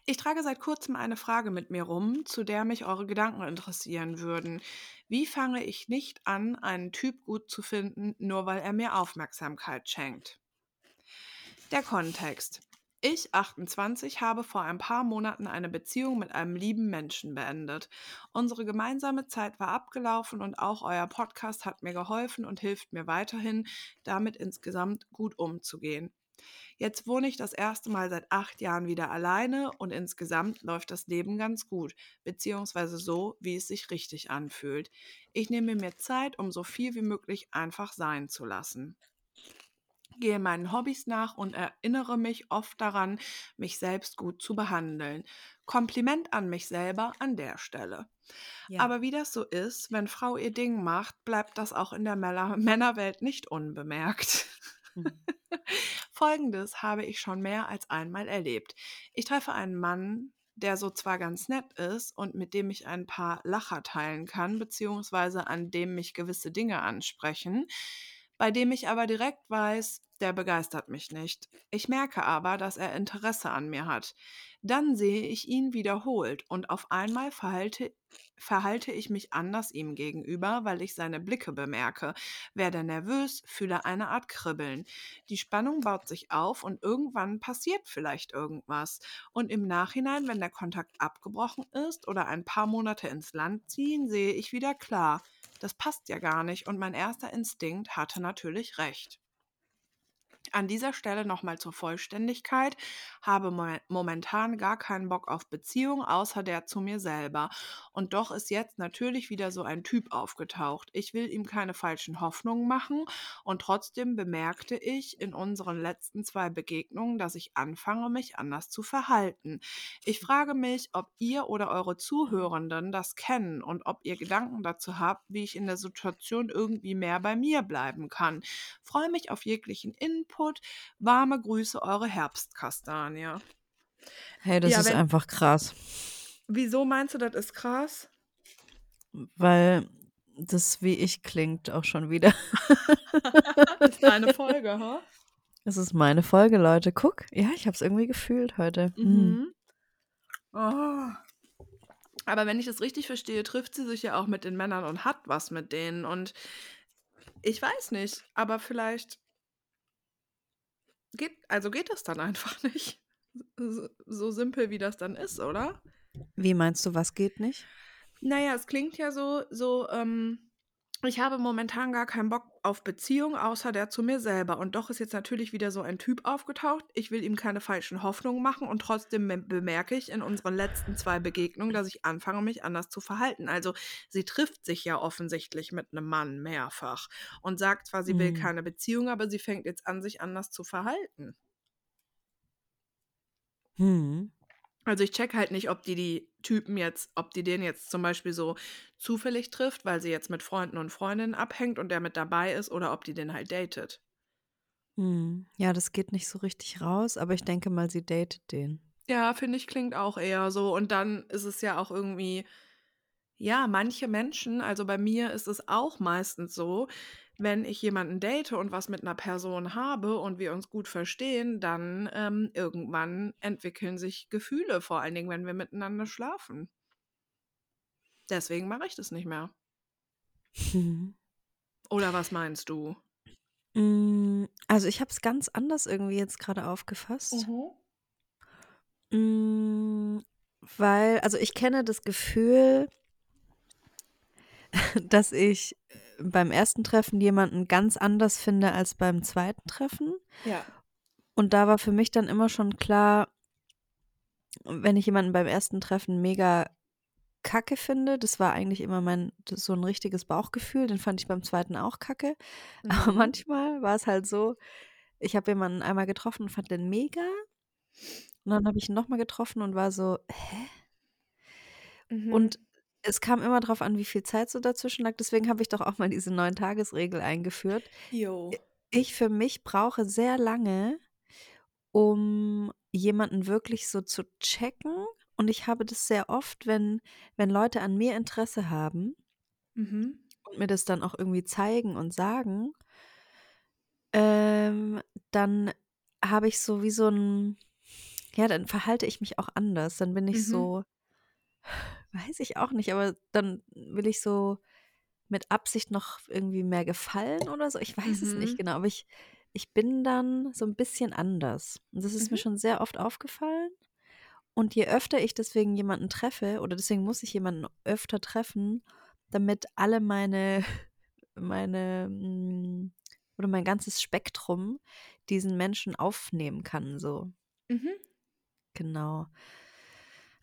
Ich trage seit kurzem eine Frage mit mir rum, zu der mich eure Gedanken interessieren würden. Wie fange ich nicht an, einen Typ gut zu finden, nur weil er mir Aufmerksamkeit schenkt? Der Kontext. Ich, 28, habe vor ein paar Monaten eine Beziehung mit einem lieben Menschen beendet. Unsere gemeinsame Zeit war abgelaufen und auch euer Podcast hat mir geholfen und hilft mir weiterhin, damit insgesamt gut umzugehen. Jetzt wohne ich das erste Mal seit acht Jahren wieder alleine und insgesamt läuft das Leben ganz gut, beziehungsweise so, wie es sich richtig anfühlt. Ich nehme mir Zeit, um so viel wie möglich einfach sein zu lassen gehe meinen Hobbys nach und erinnere mich oft daran, mich selbst gut zu behandeln. Kompliment an mich selber an der Stelle. Ja. Aber wie das so ist, wenn Frau ihr Ding macht, bleibt das auch in der Männer Männerwelt nicht unbemerkt. Mhm. Folgendes habe ich schon mehr als einmal erlebt. Ich treffe einen Mann, der so zwar ganz nett ist und mit dem ich ein paar Lacher teilen kann, beziehungsweise an dem mich gewisse Dinge ansprechen, bei dem ich aber direkt weiß, der begeistert mich nicht. Ich merke aber, dass er Interesse an mir hat. Dann sehe ich ihn wiederholt und auf einmal verhalte, verhalte ich mich anders ihm gegenüber, weil ich seine Blicke bemerke, werde nervös, fühle eine Art Kribbeln. Die Spannung baut sich auf und irgendwann passiert vielleicht irgendwas. Und im Nachhinein, wenn der Kontakt abgebrochen ist oder ein paar Monate ins Land ziehen, sehe ich wieder klar, das passt ja gar nicht und mein erster Instinkt hatte natürlich recht. An dieser Stelle nochmal zur Vollständigkeit, habe mo momentan gar keinen Bock auf Beziehung, außer der zu mir selber. Und doch ist jetzt natürlich wieder so ein Typ aufgetaucht. Ich will ihm keine falschen Hoffnungen machen und trotzdem bemerkte ich in unseren letzten zwei Begegnungen, dass ich anfange, mich anders zu verhalten. Ich frage mich, ob ihr oder eure Zuhörenden das kennen und ob ihr Gedanken dazu habt, wie ich in der Situation irgendwie mehr bei mir bleiben kann. Freue mich auf jeglichen Input. Warme Grüße, eure Herbstkastanie. Hey, das Ja, ist wenn- einfach krass. Wieso meinst du, das ist krass? Weil das wie ich klingt auch schon wieder. Das ist eine Folge, ha? Es ist meine Folge, Leute. Guck, ja, ich habe es irgendwie gefühlt heute. Mhm. Mhm. Oh. Aber wenn ich das richtig verstehe, trifft sie sich ja auch mit den Männern und hat was mit denen. Und ich weiß nicht, aber vielleicht geht, also geht das dann einfach nicht. So, so simpel wie das dann ist, oder? Wie meinst du, was geht nicht? Naja, es klingt ja so, so, ähm, ich habe momentan gar keinen Bock auf Beziehung, außer der zu mir selber. Und doch ist jetzt natürlich wieder so ein Typ aufgetaucht. Ich will ihm keine falschen Hoffnungen machen und trotzdem be- bemerke ich in unseren letzten zwei Begegnungen, dass ich anfange, mich anders zu verhalten. Also sie trifft sich ja offensichtlich mit einem Mann mehrfach und sagt zwar, sie will Mhm. keine Beziehung, aber sie fängt jetzt an, sich anders zu verhalten. Hm. Also ich check halt nicht, ob die die Typen jetzt, ob die den jetzt zum Beispiel so zufällig trifft, weil sie jetzt mit Freunden und Freundinnen abhängt und der mit dabei ist, oder ob die den halt datet. Hm. Ja, das geht nicht so richtig raus, aber ich denke mal, sie datet den. Ja, finde ich, klingt auch eher so. Und dann ist es ja auch irgendwie, ja, manche Menschen, also bei mir ist es auch meistens so, wenn ich jemanden date und was mit einer Person habe und wir uns gut verstehen, dann ähm, irgendwann entwickeln sich Gefühle, vor allen Dingen, wenn wir miteinander schlafen. Deswegen mache ich das nicht mehr. Hm. Oder was meinst du? Mm, Also ich habe es ganz anders irgendwie jetzt gerade aufgefasst. Mm, Weil, also ich kenne das Gefühl, dass ich beim ersten Treffen jemanden ganz anders finde als beim zweiten Treffen. Ja. Und da war für mich dann immer schon klar, wenn ich jemanden beim ersten Treffen mega kacke finde, das war eigentlich immer mein, so ein richtiges Bauchgefühl, den fand ich beim zweiten auch kacke. Aber Mhm. manchmal war es halt so, ich habe jemanden einmal getroffen und fand den mega. Und dann habe ich ihn nochmal getroffen und war so, hä? Mhm. Und es kam immer darauf an, wie viel Zeit so dazwischen lag. Deswegen habe ich doch auch mal diese Neun-Tages-Regel eingeführt. Jo. Ich für mich brauche sehr lange, um jemanden wirklich so zu checken. Und ich habe das sehr oft, wenn, wenn Leute an mir Interesse haben Mhm. und mir das dann auch irgendwie zeigen und sagen, ähm, dann habe ich so wie so ein, ja, dann verhalte ich mich auch anders. Dann bin ich Mhm. so, weiß ich auch nicht, aber dann will ich so mit Absicht noch irgendwie mehr gefallen oder so. Ich weiß es nicht Mhm. genau, aber ich, ich bin dann so ein bisschen anders. Und das ist mir Mhm. schon sehr oft aufgefallen. Und je öfter ich deswegen jemanden treffe, oder deswegen muss ich jemanden öfter treffen, damit alle meine, meine, mm, oder mein ganzes Spektrum diesen Menschen aufnehmen kann, so. Mhm. Genau.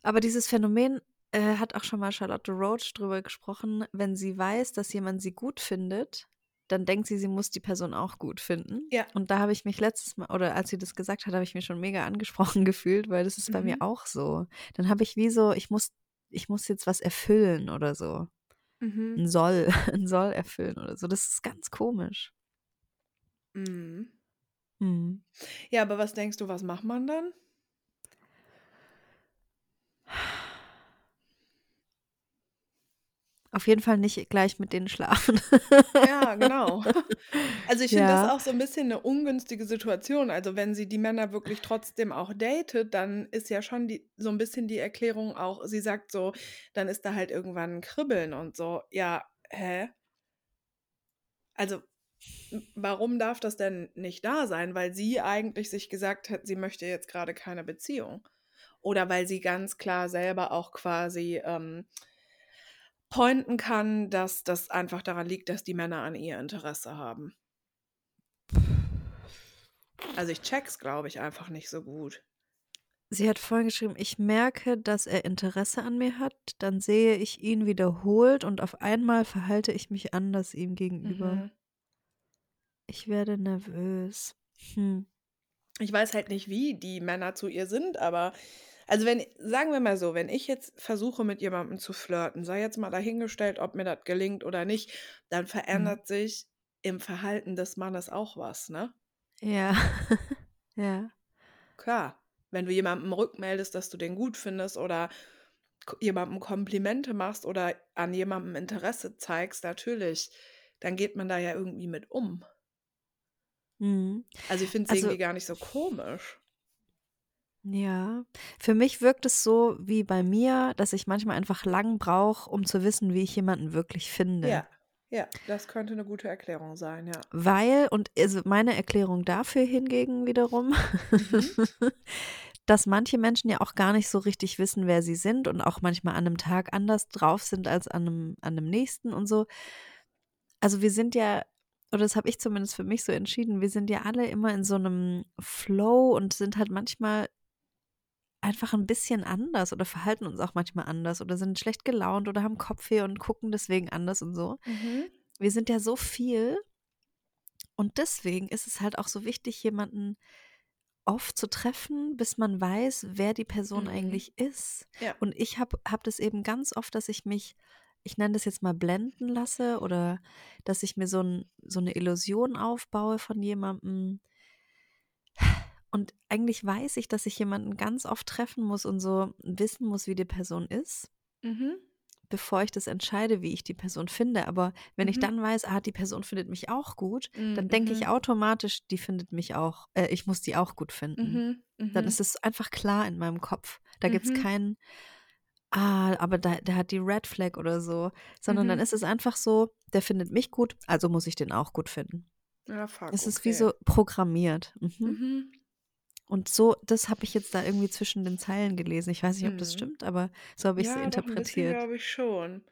Aber dieses Phänomen äh, hat auch schon mal Charlotte Roach drüber gesprochen. Wenn sie weiß, dass jemand sie gut findet, dann denkt sie, sie muss die Person auch gut finden. Ja. Und da habe ich mich letztes Mal, oder als sie das gesagt hat, habe ich mich schon mega angesprochen gefühlt, weil das ist bei mir Mhm. auch so. Dann habe ich wie so, ich muss, ich muss jetzt was erfüllen oder so. Mhm. Ein Soll, ein Soll erfüllen oder so. Das ist ganz komisch. Mhm. Hm. Ja, aber was denkst du, was macht man dann? Auf jeden Fall nicht gleich mit denen schlafen. Ja, genau. Also ich finde das Ja. auch so ein bisschen eine ungünstige Situation. Also wenn sie die Männer wirklich trotzdem auch datet, dann ist ja schon die, so ein bisschen die Erklärung auch, sie sagt so, dann ist da halt irgendwann ein Kribbeln und so. Ja, hä? Also warum darf das denn nicht da sein? Weil sie eigentlich sich gesagt hat, sie möchte jetzt gerade keine Beziehung. Oder weil sie ganz klar selber auch quasi ähm, pointen kann, dass das einfach daran liegt, dass die Männer an ihr Interesse haben. Also ich check's, glaube ich, einfach nicht so gut. Sie hat vorhin geschrieben, ich merke, dass er Interesse an mir hat, dann sehe ich ihn wiederholt und auf einmal verhalte ich mich anders ihm gegenüber. Mhm. Ich werde nervös. Hm. Ich weiß halt nicht, wie die Männer zu ihr sind, aber also wenn, sagen wir mal so, wenn ich jetzt versuche, mit jemandem zu flirten, sei jetzt mal dahingestellt, ob mir das gelingt oder nicht, dann Mhm. verändert sich im Verhalten des Mannes auch was, ne? Ja. ja. Klar, wenn du jemandem rückmeldest, dass du den gut findest oder jemandem Komplimente machst oder an jemandem Interesse zeigst, natürlich, dann geht man da ja irgendwie mit um. Mhm. Also ich finde es Also, irgendwie gar nicht so komisch. Ja. Für mich wirkt es so wie bei mir, dass ich manchmal einfach lang brauche, um zu wissen, wie ich jemanden wirklich finde. Ja, ja, das könnte eine gute Erklärung sein, ja. Weil, und also meine Erklärung dafür hingegen wiederum, Mhm. dass manche Menschen ja auch gar nicht so richtig wissen, wer sie sind und auch manchmal an einem Tag anders drauf sind als an einem, an einem nächsten und so. Also wir sind ja, oder das habe ich zumindest für mich so entschieden, wir sind ja alle immer in so einem Flow und sind halt manchmal einfach ein bisschen anders oder verhalten uns auch manchmal anders oder sind schlecht gelaunt oder haben Kopfweh und gucken deswegen anders und so. Mhm. Wir sind ja so viel und deswegen ist es halt auch so wichtig, jemanden oft zu treffen, bis man weiß, wer die Person Mhm. eigentlich ist. Ja. Und ich habe hab das eben ganz oft, dass ich mich, ich nenne das jetzt mal blenden lasse oder dass ich mir so, ein, so eine Illusion aufbaue von jemandem. Und eigentlich weiß ich, dass ich jemanden ganz oft treffen muss und so wissen muss, wie die Person ist, Mhm. bevor ich das entscheide, wie ich die Person finde. Aber wenn ich Mhm. dann weiß, ah, die Person findet mich auch gut, dann Mhm. denke ich Mhm. automatisch, die findet mich auch, äh, ich muss die auch gut finden. Mhm. Dann Mhm. ist es einfach klar in meinem Kopf. Da gibt es Mhm. keinen, ah, aber da, der hat die Red Flag oder so, sondern dann Mhm. ist es einfach so, der findet mich gut, also muss ich den auch gut finden. Ja, fuck, Es ist wie okay. so programmiert. Mhm. Mhm. Und so, das habe ich jetzt da irgendwie zwischen den Zeilen gelesen. Ich weiß nicht, ob das Mhm. stimmt, aber so habe ich es Ja, interpretiert. glaube ich schon.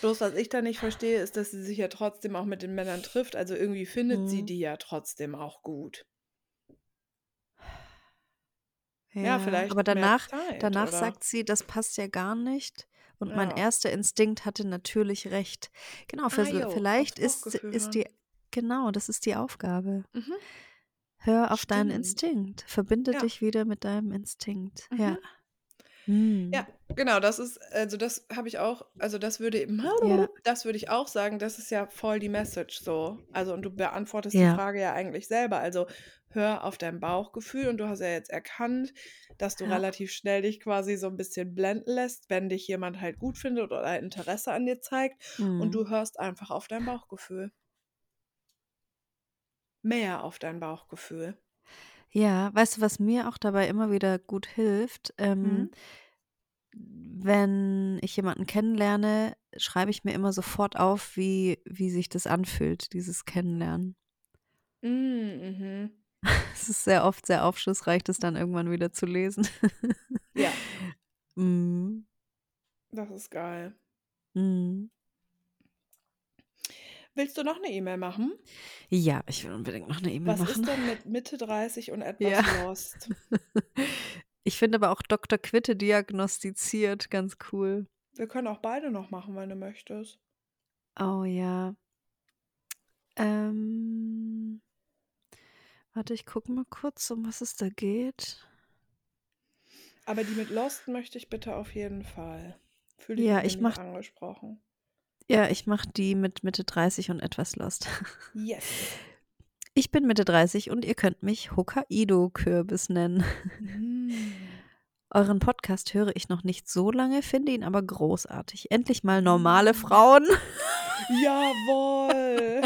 Bloß was ich da nicht verstehe, ist, dass sie sich ja trotzdem auch mit den Männern trifft. Also irgendwie findet sie Mhm. die ja trotzdem auch gut. Ja, Ja, vielleicht aber danach, Zeit, danach oder? sagt sie, das passt ja gar nicht. Und mein Ja. erster Instinkt hatte natürlich recht. Genau, Ah, jo, vielleicht ist, ist die, genau, das ist die Aufgabe. Mhm. Hör auf deinen Stimmt. Instinkt. Verbinde Ja. dich wieder mit deinem Instinkt. Mhm. Ja. Hm. Ja, genau, das ist, also das habe ich auch, also das würde eben, Ja. das würde ich auch sagen, das ist ja voll die Message so. Also und du beantwortest die Ja. Frage ja eigentlich selber. Also hör auf dein Bauchgefühl und du hast ja jetzt erkannt, dass du Ja. relativ schnell dich quasi so ein bisschen blenden lässt, wenn dich jemand halt gut findet oder Interesse an dir zeigt und Hm. du hörst einfach auf dein Bauchgefühl. Mehr auf dein Bauchgefühl. Ja, weißt du, was mir auch dabei immer wieder gut hilft? Ähm, Mhm. wenn ich jemanden kennenlerne, schreibe ich mir immer sofort auf, wie, wie sich das anfühlt, dieses Kennenlernen. Mm, Mhm. Es ist sehr oft sehr aufschlussreich, das dann irgendwann wieder zu lesen. Ja, mm, das ist geil. mm. Willst du noch eine E-Mail machen? Ja, ich will unbedingt noch eine E-Mail Was machen. ist denn mit Mitte 30 und etwas Ja. lost? Ich finde aber auch Dr. Quitte diagnostiziert ganz cool. Wir können auch beide noch machen, wenn du möchtest. Oh ja. Ähm, warte, ich gucke mal kurz, um was es da geht. Aber die mit Lost möchte ich bitte auf jeden Fall. Fühle ich Ja, mich ich mach- angesprochen. Ja, ich mache die mit Mitte 30 und etwas lost. Yes. Ich bin Mitte 30 und ihr könnt mich Hokkaido-Kürbis nennen. Mm. Euren Podcast höre ich noch nicht so lange, finde ihn aber großartig. Endlich mal normale Frauen. Jawohl.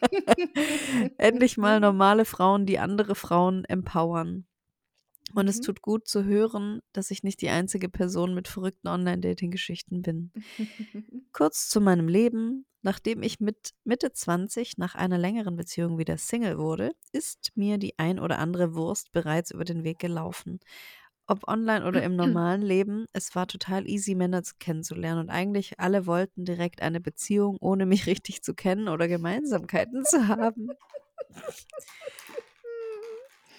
Endlich mal normale Frauen, die andere Frauen empowern. Und es Mhm. tut gut zu hören, dass ich nicht die einzige Person mit verrückten Online-Dating-Geschichten bin. Kurz zu meinem Leben. Nachdem ich mit Mitte 20 nach einer längeren Beziehung wieder Single wurde, ist mir die ein oder andere Wurst bereits über den Weg gelaufen. Ob online oder im normalen Leben, es war total easy, Männer zu- kennenzulernen und eigentlich alle wollten direkt eine Beziehung, ohne mich richtig zu kennen oder Gemeinsamkeiten zu haben.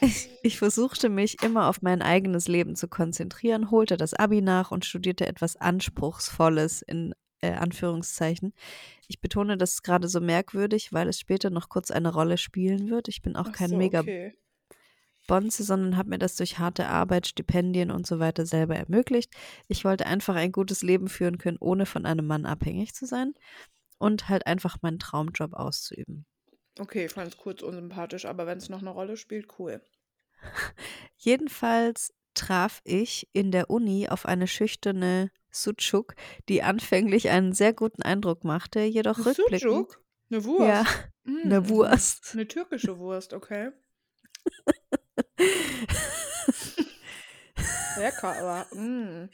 Ich, ich versuchte mich immer auf mein eigenes Leben zu konzentrieren, holte das Abi nach und studierte etwas Anspruchsvolles in äh, Anführungszeichen. Ich betone das gerade so merkwürdig, weil es später noch kurz eine Rolle spielen wird. Ich bin auch Ach kein so, mega okay. Bonze, sondern habe mir das durch harte Arbeit, Stipendien und so weiter selber ermöglicht. Ich wollte einfach ein gutes Leben führen können, ohne von einem Mann abhängig zu sein und halt einfach meinen Traumjob auszuüben. Okay, ich fand es kurz unsympathisch, aber wenn es noch eine Rolle spielt, cool. Jedenfalls traf ich in der Uni auf eine schüchterne Sucuk, die anfänglich einen sehr guten Eindruck machte, jedoch Eine rückblickend. Sucuk? Eine Wurst? Ja, Mm, eine. Wurst. Eine türkische Wurst, okay. Lecker, aber. Mm.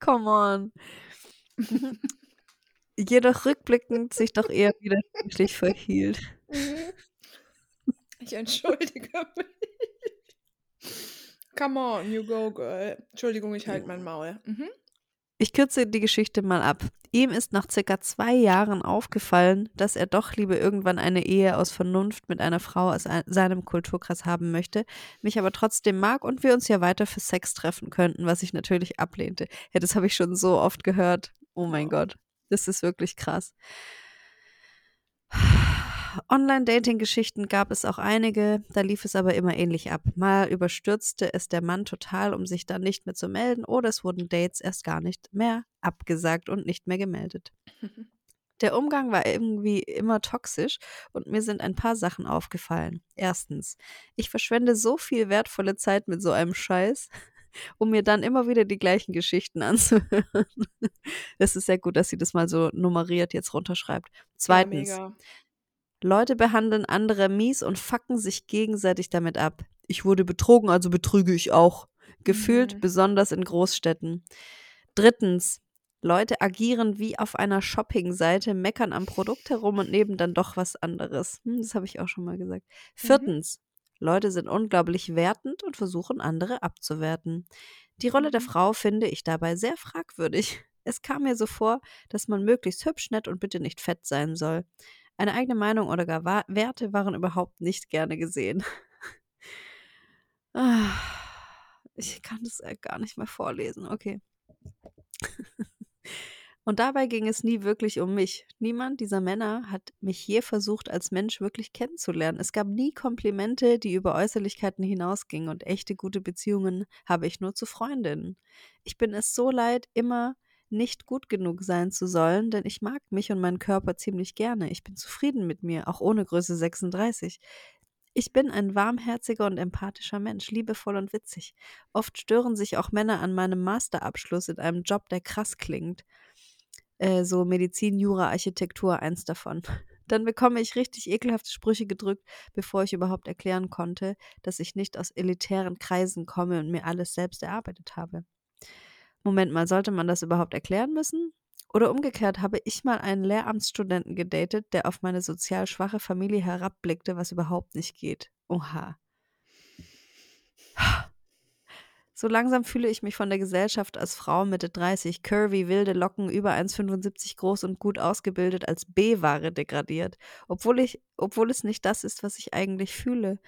Come on. jedoch rückblickend sich doch eher widersprüchlich verhielt. Mhm. Ich entschuldige mich. Come on, you go, girl. Entschuldigung, ich halte mein Maul. Mhm. Ich kürze die Geschichte mal ab. Ihm ist nach circa zwei Jahren aufgefallen, dass er doch lieber irgendwann eine Ehe aus Vernunft mit einer Frau aus ein- seinem Kulturkreis haben möchte, mich aber trotzdem mag und wir uns ja weiter für Sex treffen könnten, was ich natürlich ablehnte. Ja, das habe ich schon so oft gehört. Oh mein Ja. Gott, das ist wirklich krass. Online-Dating-Geschichten gab es auch einige, da lief es aber immer ähnlich ab. Mal überstürzte es der Mann total, um sich dann nicht mehr zu melden, oder es wurden Dates erst gar nicht mehr abgesagt und nicht mehr gemeldet. Der Umgang war irgendwie immer toxisch und mir sind ein paar Sachen aufgefallen. Erstens, ich verschwende so viel wertvolle Zeit mit so einem Scheiß, um mir dann immer wieder die gleichen Geschichten anzuhören. Das ist sehr gut, dass sie das mal so nummeriert jetzt runterschreibt. Zweitens, Ja. Leute behandeln andere mies und fucken sich gegenseitig damit ab. Ich wurde betrogen, also betrüge ich auch. Gefühlt Mhm. besonders in Großstädten. Drittens, Leute agieren wie auf einer Shoppingseite, meckern am Produkt herum und nehmen dann doch was anderes. Hm, das habe ich auch schon mal gesagt. Viertens, Leute sind unglaublich wertend und versuchen andere abzuwerten. Die Rolle der Mhm. Frau finde ich dabei sehr fragwürdig. Es kam mir so vor, dass man möglichst hübsch, nett und bitte nicht fett sein soll. Eine eigene Meinung oder gar Werte waren überhaupt nicht gerne gesehen. Ich kann das äh, gar nicht mehr vorlesen. Okay. Und dabei ging es nie wirklich um mich. Niemand dieser Männer hat mich je versucht, als Mensch wirklich kennenzulernen. Es gab nie Komplimente, die über Äußerlichkeiten hinausgingen und echte gute Beziehungen habe ich nur zu Freundinnen. Ich bin es so leid, immer nicht gut genug sein zu sollen, denn ich mag mich und meinen Körper ziemlich gerne. Ich bin zufrieden mit mir, auch ohne Größe 36. Ich bin ein warmherziger und empathischer Mensch, liebevoll und witzig. Oft stören sich auch Männer an meinem Masterabschluss in einem Job, der krass klingt. Äh, so Medizin, Jura, Architektur, eins davon. Dann bekomme ich richtig ekelhafte Sprüche gedrückt, bevor ich überhaupt erklären konnte, dass ich nicht aus elitären Kreisen komme und mir alles selbst erarbeitet habe. Moment mal, sollte man das überhaupt erklären müssen? Oder umgekehrt habe ich mal einen Lehramtsstudenten gedatet, der auf meine sozial schwache Familie herabblickte, was überhaupt nicht geht. Oha. So langsam fühle ich mich von der Gesellschaft als Frau Mitte 30, curvy, wilde Locken, über 1,75 groß und gut ausgebildet als B-Ware degradiert, obwohl ich, obwohl es nicht das ist, was ich eigentlich fühle.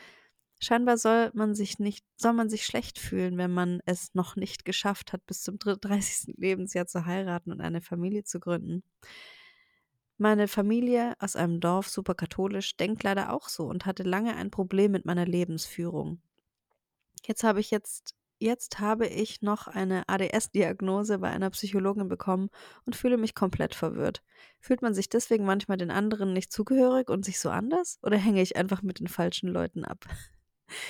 Scheinbar soll man sich nicht, soll man sich schlecht fühlen, wenn man es noch nicht geschafft hat, bis zum 30. Lebensjahr zu heiraten und eine Familie zu gründen. Meine Familie aus einem Dorf, super katholisch, denkt leider auch so und hatte lange ein Problem mit meiner Lebensführung. Jetzt habe ich jetzt Jetzt habe ich noch eine ADS-Diagnose bei einer Psychologin bekommen und fühle mich komplett verwirrt. Fühlt man sich deswegen manchmal den anderen nicht zugehörig und sich so anders? Oder hänge ich einfach mit den falschen Leuten ab?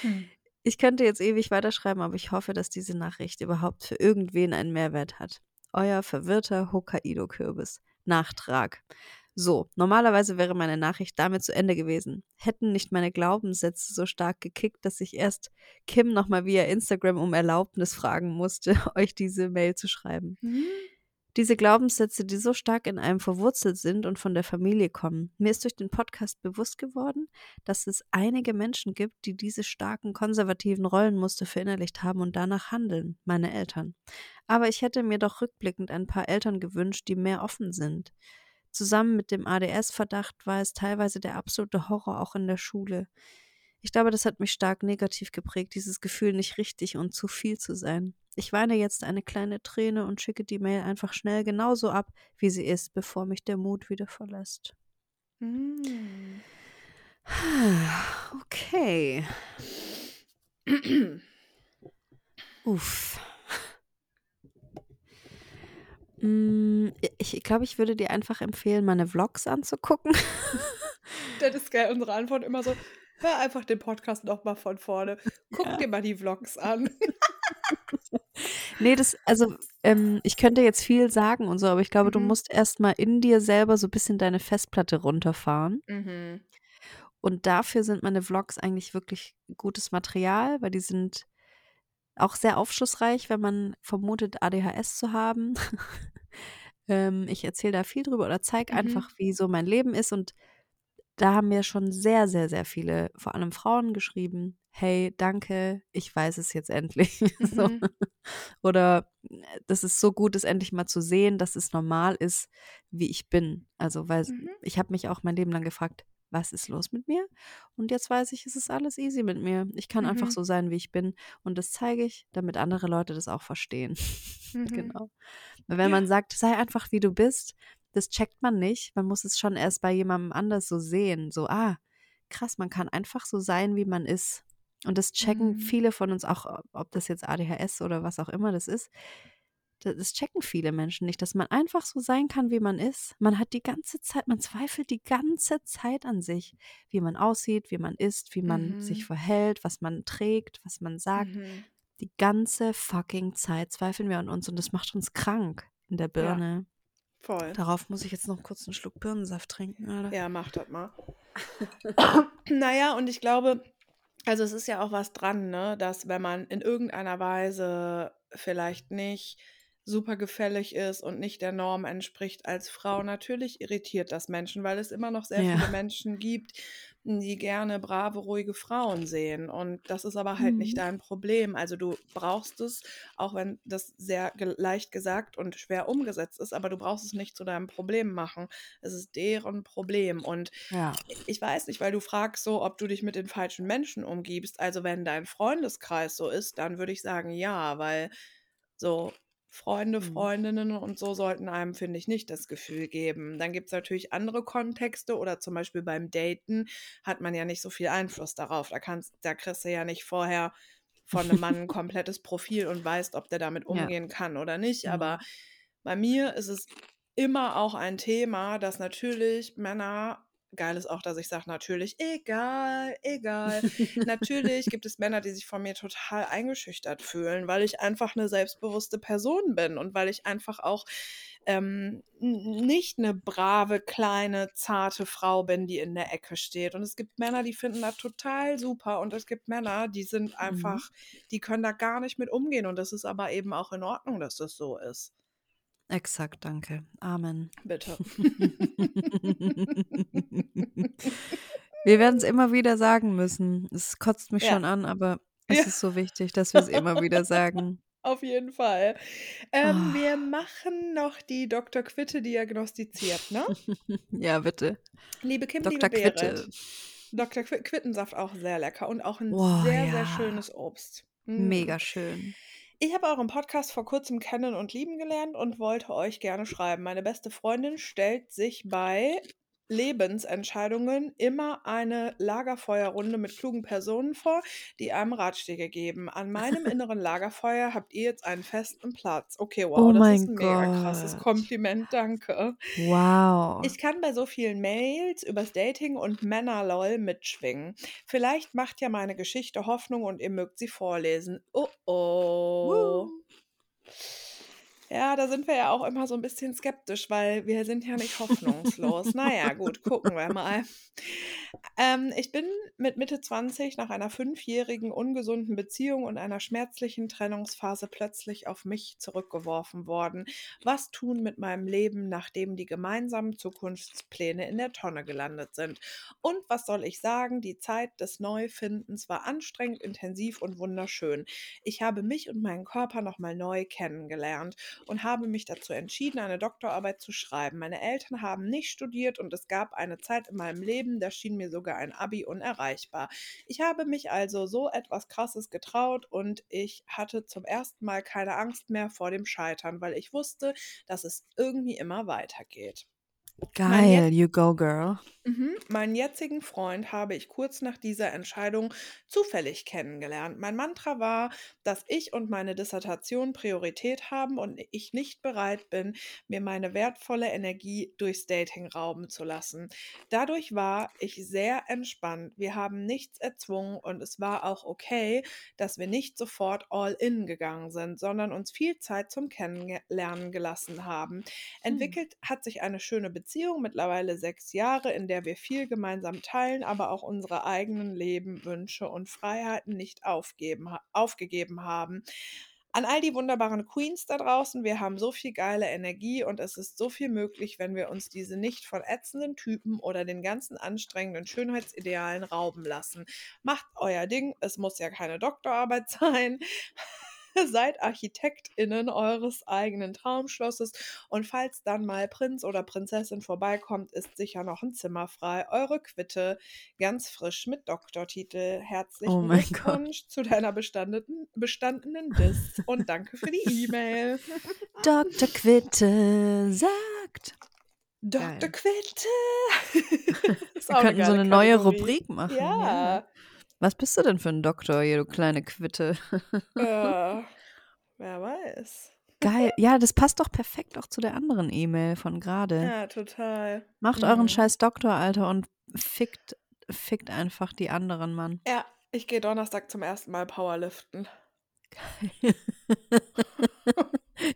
Hm. Ich könnte jetzt ewig weiterschreiben, aber ich hoffe, dass diese Nachricht überhaupt für irgendwen einen Mehrwert hat. Euer verwirrter Hokkaido-Kürbis. Nachtrag. So, normalerweise wäre meine Nachricht damit zu Ende gewesen. Hätten nicht meine Glaubenssätze so stark gekickt, dass ich erst Kim nochmal via Instagram um Erlaubnis fragen musste, euch diese Mail zu schreiben. Mhm. Diese Glaubenssätze, die so stark in einem verwurzelt sind und von der Familie kommen. Mir ist durch den Podcast bewusst geworden, dass es einige Menschen gibt, die diese starken konservativen Rollenmuster verinnerlicht haben und danach handeln, meine Eltern. Aber ich hätte mir doch rückblickend ein paar Eltern gewünscht, die mehr offen sind. Zusammen mit dem ADS-Verdacht war es teilweise der absolute Horror auch in der Schule. Ich glaube, das hat mich stark negativ geprägt, dieses Gefühl, nicht richtig und zu viel zu sein. Ich weine jetzt eine kleine Träne und schicke die Mail einfach schnell genauso ab, wie sie ist, bevor mich der Mut wieder verlässt. Mm. Okay. Uff. Mm, ich glaube, ich würde dir einfach empfehlen, meine Vlogs anzugucken. das ist geil, unsere Antwort immer so, hör einfach den Podcast nochmal von vorne. Guck ja. dir mal die Vlogs an. nee, das, also ähm, ich könnte jetzt viel sagen und so, aber ich glaube, mhm. du musst erstmal in dir selber so ein bisschen deine Festplatte runterfahren. Mhm. Und dafür sind meine Vlogs eigentlich wirklich gutes Material, weil die sind auch sehr aufschlussreich, wenn man vermutet, ADHS zu haben. ähm, ich erzähle da viel drüber oder zeige mhm. einfach, wie so mein Leben ist. Und da haben mir schon sehr, sehr, sehr viele, vor allem Frauen, geschrieben, hey, danke, ich weiß es jetzt endlich. Mhm. so. Oder äh, das ist so gut, es endlich mal zu sehen, dass es normal ist, wie ich bin. Also, weil mhm. ich habe mich auch mein Leben lang gefragt, was ist los mit mir? Und jetzt weiß ich, es ist alles easy mit mir. Ich kann mhm. einfach so sein, wie ich bin. Und das zeige ich, damit andere Leute das auch verstehen. Mhm. genau. Wenn man sagt, sei einfach, wie du bist, das checkt man nicht. Man muss es schon erst bei jemandem anders so sehen. So, ah, krass, man kann einfach so sein, wie man ist. Und das checken mhm. viele von uns auch, ob das jetzt ADHS oder was auch immer das ist das checken viele Menschen nicht, dass man einfach so sein kann, wie man ist. Man hat die ganze Zeit, man zweifelt die ganze Zeit an sich, wie man aussieht, wie man ist, wie man mhm. sich verhält, was man trägt, was man sagt. Mhm. Die ganze fucking Zeit zweifeln wir an uns und das macht uns krank in der Birne. Ja, voll. Darauf muss ich jetzt noch kurz einen Schluck Birnensaft trinken, Alter. Ja, mach das mal. naja, und ich glaube, also es ist ja auch was dran, ne, dass wenn man in irgendeiner Weise vielleicht nicht super gefällig ist und nicht der Norm entspricht als Frau. Natürlich irritiert das Menschen, weil es immer noch sehr ja. viele Menschen gibt, die gerne brave, ruhige Frauen sehen. Und das ist aber halt mhm. nicht dein Problem. Also du brauchst es, auch wenn das sehr ge leicht gesagt und schwer umgesetzt ist, aber du brauchst es nicht zu deinem Problem machen. Es ist deren Problem. Und ja. ich weiß nicht, weil du fragst so, ob du dich mit den falschen Menschen umgibst. Also wenn dein Freundeskreis so ist, dann würde ich sagen, ja, weil so Freunde, Mhm. Freundinnen und so sollten einem, finde ich, nicht das Gefühl geben. Dann gibt es natürlich andere Kontexte oder zum Beispiel beim Daten hat man ja nicht so viel Einfluss darauf. Da, kannst, da kriegst du ja nicht vorher von einem Mann ein komplettes Profil und weißt, ob der damit Ja. umgehen kann oder nicht. Mhm. Aber bei mir ist es immer auch ein Thema, dass natürlich Männer, geil ist auch, dass ich sage, natürlich, egal, egal. Natürlich gibt es Männer, die sich von mir total eingeschüchtert fühlen, weil ich einfach eine selbstbewusste Person bin und weil ich einfach auch ähm, nicht eine brave, kleine, zarte Frau bin, die in der Ecke steht. Und es gibt Männer, die finden das total super und es gibt Männer, die sind Mhm. einfach, die können da gar nicht mit umgehen. Und das ist aber eben auch in Ordnung, dass das so ist. Exakt, danke. Amen. Bitte. Wir werden es immer wieder sagen müssen. Es kotzt mich Ja. schon an, aber es Ja. ist so wichtig, dass wir es immer wieder sagen. Auf jeden Fall. Ähm, Ah. wir machen noch die Dr. Quitte diagnostiziert, ne? Ja, bitte. Liebe Kim, Dr. liebe Quitte. Berit. Dr. Qu Quittensaft auch sehr lecker und auch ein Boah, sehr, sehr ja. schönes Obst. Mm. Mega schön. Ich habe euren Podcast vor kurzem kennen und lieben gelernt und wollte euch gerne schreiben. Meine beste Freundin stellt sich bei Lebensentscheidungen immer eine Lagerfeuerrunde mit klugen Personen vor, die einem Ratschläge geben. An meinem inneren Lagerfeuer habt ihr jetzt einen festen Platz. Okay, wow, Oh das mein ist ein mega krasses Gott. Kompliment, danke. Wow. Ich kann bei so vielen Mails übers Dating und Männerlol mitschwingen. Vielleicht macht ja meine Geschichte Hoffnung und ihr mögt sie vorlesen. Oh oh. Woo. Ja, da sind wir ja auch immer so ein bisschen skeptisch, weil wir sind ja nicht hoffnungslos. Naja, gut, gucken wir mal. Ähm, ich bin mit Mitte 20 nach einer fünfjährigen ungesunden Beziehung und einer schmerzlichen Trennungsphase plötzlich auf mich zurückgeworfen worden. Was tun mit meinem Leben, nachdem die gemeinsamen Zukunftspläne in der Tonne gelandet sind? Und was soll ich sagen? Die Zeit des Neufindens war anstrengend, intensiv und wunderschön. Ich habe mich und meinen Körper nochmal neu kennengelernt und habe mich dazu entschieden, eine Doktorarbeit zu schreiben. Meine Eltern haben nicht studiert und es gab eine Zeit in meinem Leben, da schien mir sogar ein Abi unerreichbar. Ich habe mich also so etwas Krasses getraut und ich hatte zum ersten Mal keine Angst mehr vor dem Scheitern, weil ich wusste, dass es irgendwie immer weitergeht. Geil, you go, girl. Mhm. Meinen jetzigen Freund habe ich kurz nach dieser Entscheidung zufällig kennengelernt. Mein Mantra war, dass ich und meine Dissertation Priorität haben und ich nicht bereit bin, mir meine wertvolle Energie durchs Dating rauben zu lassen. Dadurch war ich sehr entspannt. Wir haben nichts erzwungen und es war auch okay, dass wir nicht sofort all in gegangen sind, sondern uns viel Zeit zum Kennenlernen gelassen haben. Entwickelt hat sich eine schöne Beziehung, mittlerweile sechs Jahre, in der wir viel gemeinsam teilen, aber auch unsere eigenen Leben, Wünsche und Freiheiten nicht aufgeben, aufgegeben haben. An all die wunderbaren Queens da draußen, wir haben so viel geile Energie und es ist so viel möglich, wenn wir uns diese nicht von ätzenden Typen oder den ganzen anstrengenden Schönheitsidealen rauben lassen. Macht euer Ding, es muss ja keine Doktorarbeit sein. Seid ArchitektInnen eures eigenen Traumschlosses und falls dann mal Prinz oder Prinzessin vorbeikommt, ist sicher noch ein Zimmer frei. Eure Quitte, ganz frisch mit Doktortitel. Herzlichen Oh mein Gott. Glückwunsch zu deiner bestandenen, bestandenen Diss und danke für die E-Mail. Dr. Quitte sagt. Dr. Geil. Quitte! Wir könnten so eine neue Kategorie. Rubrik machen. Ja. Was bist du denn für ein Doktor, hier, du kleine Quitte? äh, wer weiß. Geil. Ja, das passt doch perfekt auch zu der anderen E-Mail von gerade. Ja, total. Macht Mhm. euren scheiß Doktor, Alter, und fickt, fickt einfach die anderen, Mann. Ja, ich gehe Donnerstag zum ersten Mal Powerliften.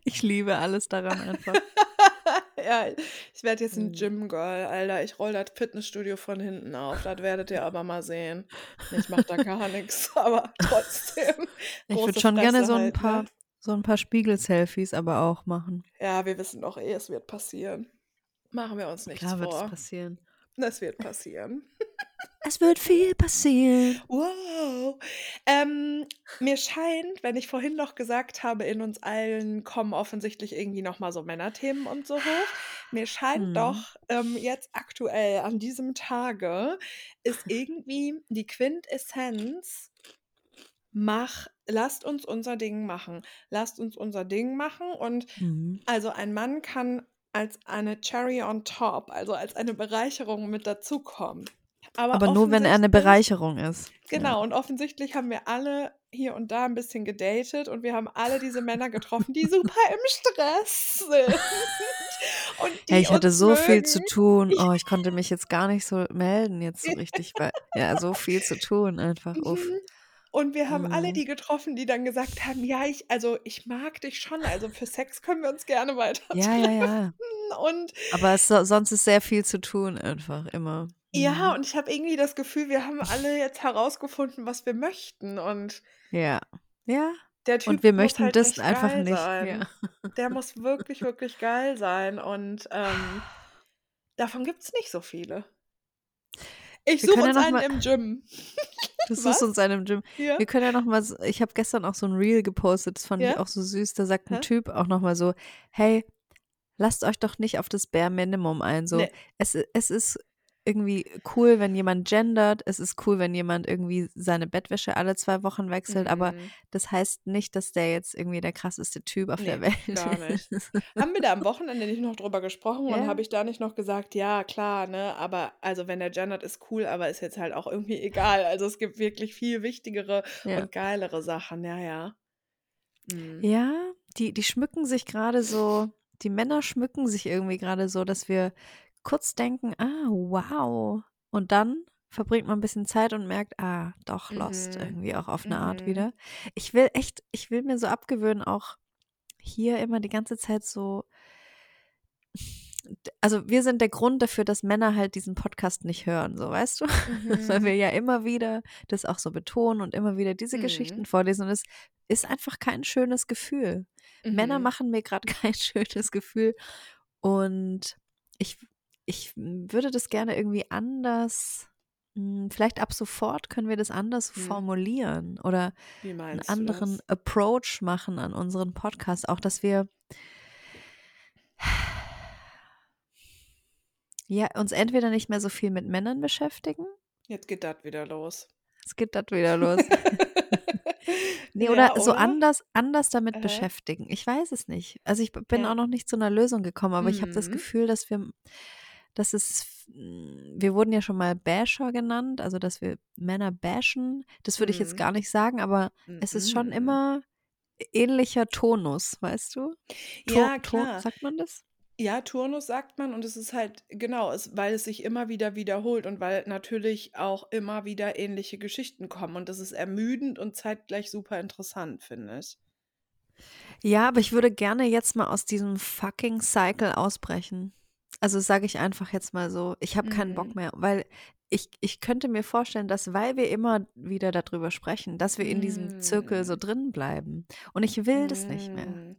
ich liebe alles daran einfach. ja, ich werde jetzt ein Mhm. Gym-Girl, Alter. Ich roll das Fitnessstudio von hinten auf. Das werdet ihr aber mal sehen. Ich mach da gar nichts, aber trotzdem. Ich würde schon gerne Fresse so ein halt, paar, ne? so ein paar Spiegel-Selfies aber auch machen. Ja, wir wissen doch eh, es wird passieren. Machen wir uns nichts Klar wird es vor. passieren. Das wird passieren. Es wird viel passieren. Wow. Ähm, mir scheint, wenn ich vorhin noch gesagt habe, in uns allen kommen offensichtlich irgendwie noch mal so Männerthemen und so hoch. Mir scheint Hm. doch ähm, jetzt aktuell an diesem Tage ist irgendwie die Quintessenz mach, lasst uns unser Ding machen. Lasst uns unser Ding machen. Und Mhm. also ein Mann kann als eine Cherry on top, also als eine Bereicherung mit dazukommen. Aber, Aber nur, wenn er eine Bereicherung ist. Genau, und offensichtlich haben wir alle hier und da ein bisschen gedatet und wir haben alle diese Männer getroffen, die super im Stress sind. Und die Ja, ich hatte so viel zu mögen. tun. Oh, ich konnte mich jetzt gar nicht so melden, jetzt so richtig, weil, ja, so viel zu tun einfach. Uff. Und wir haben alle Mhm. die getroffen, die dann gesagt haben, ja, ich, also ich mag dich schon, also für Sex können wir uns gerne weiter Ja, ja, ja. treffen. Und Aber es, sonst ist sehr viel zu tun, einfach immer. ja, Mhm. und ich habe irgendwie das Gefühl, wir haben alle jetzt herausgefunden, was wir möchten. Und Ja. Ja. der Typ Und wir möchten halt das einfach nicht. Ja. Der muss wirklich, wirklich geil sein. Und ähm, davon gibt es nicht so viele. Ich suche ja uns noch einen mal- im Gym. Du suchst uns einen im Gym. Ja. Wir können ja noch mal, ich habe gestern auch so ein Reel gepostet, das fand ich Ja? auch so süß. Da sagt ein Hä? Typ auch noch mal so, hey, lasst euch doch nicht auf das Bare Minimum ein. So, Nee. es, es ist irgendwie cool, wenn jemand gendert. Es ist cool, wenn jemand irgendwie seine Bettwäsche alle zwei Wochen wechselt. Aber Mhm. das heißt nicht, dass der jetzt irgendwie der krasseste Typ auf der Nee, Welt gar nicht. ist. Haben wir da am Wochenende nicht noch drüber gesprochen und Ja. habe ich da nicht noch gesagt, ja, klar, ne, aber also wenn der gendert, ist cool, aber ist jetzt halt auch irgendwie egal. Also es gibt wirklich viel wichtigere Ja. und geilere Sachen, ja, ja. Mhm. Ja, die, die schmücken sich gerade so, die Männer schmücken sich irgendwie gerade so, dass wir kurz denken, ah, wow. Und dann verbringt man ein bisschen Zeit und merkt, ah, doch, lost Mhm. irgendwie auch auf eine Art Mhm. wieder. Ich will echt, ich will mir so abgewöhnen, auch hier immer die ganze Zeit so. Also wir sind der Grund dafür, dass Männer halt diesen Podcast nicht hören, so weißt du? Weil wir Mhm. ja immer wieder das auch so betonen und immer wieder diese Mhm. Geschichten vorlesen. Und es ist einfach kein schönes Gefühl. Männer Mhm. machen mir gerade kein schönes Gefühl. Und ich, ich würde das gerne irgendwie anders, hm, vielleicht ab sofort können wir das anders Hm. formulieren oder einen anderen? Approach machen an unseren Podcast. Auch, dass wir ja, uns entweder nicht mehr so viel mit Männern beschäftigen. Jetzt geht das wieder los. Es geht das wieder los. Nee, Ja, oder so oder? anders, anders damit Äh. beschäftigen. Ich weiß es nicht. Also ich bin Ja. auch noch nicht zu einer Lösung gekommen, aber ich habe das Mhm. Gefühl, dass wir, dass es, mm, wir wurden ja schon mal Basher genannt, also dass wir Männer bashen. Das würde ich jetzt Mhm. gar nicht sagen, aber es ist schon Mhm. immer ähnlicher Tonus, weißt du? To Ja, klar. sagt man das? Ja, Turnus sagt man und es ist halt, genau, es, weil es sich immer wieder wiederholt und weil natürlich auch immer wieder ähnliche Geschichten kommen und das ist ermüdend und zeitgleich super interessant, finde ich. Ja, aber ich würde gerne jetzt mal aus diesem fucking Cycle ausbrechen. Also sage ich einfach jetzt mal so, ich habe keinen Bock Mhm. mehr, weil ich, ich könnte mir vorstellen, dass weil wir immer wieder darüber sprechen, dass wir in diesem Zirkel so Mm. drin bleiben. Und ich will das nicht mehr. Mm.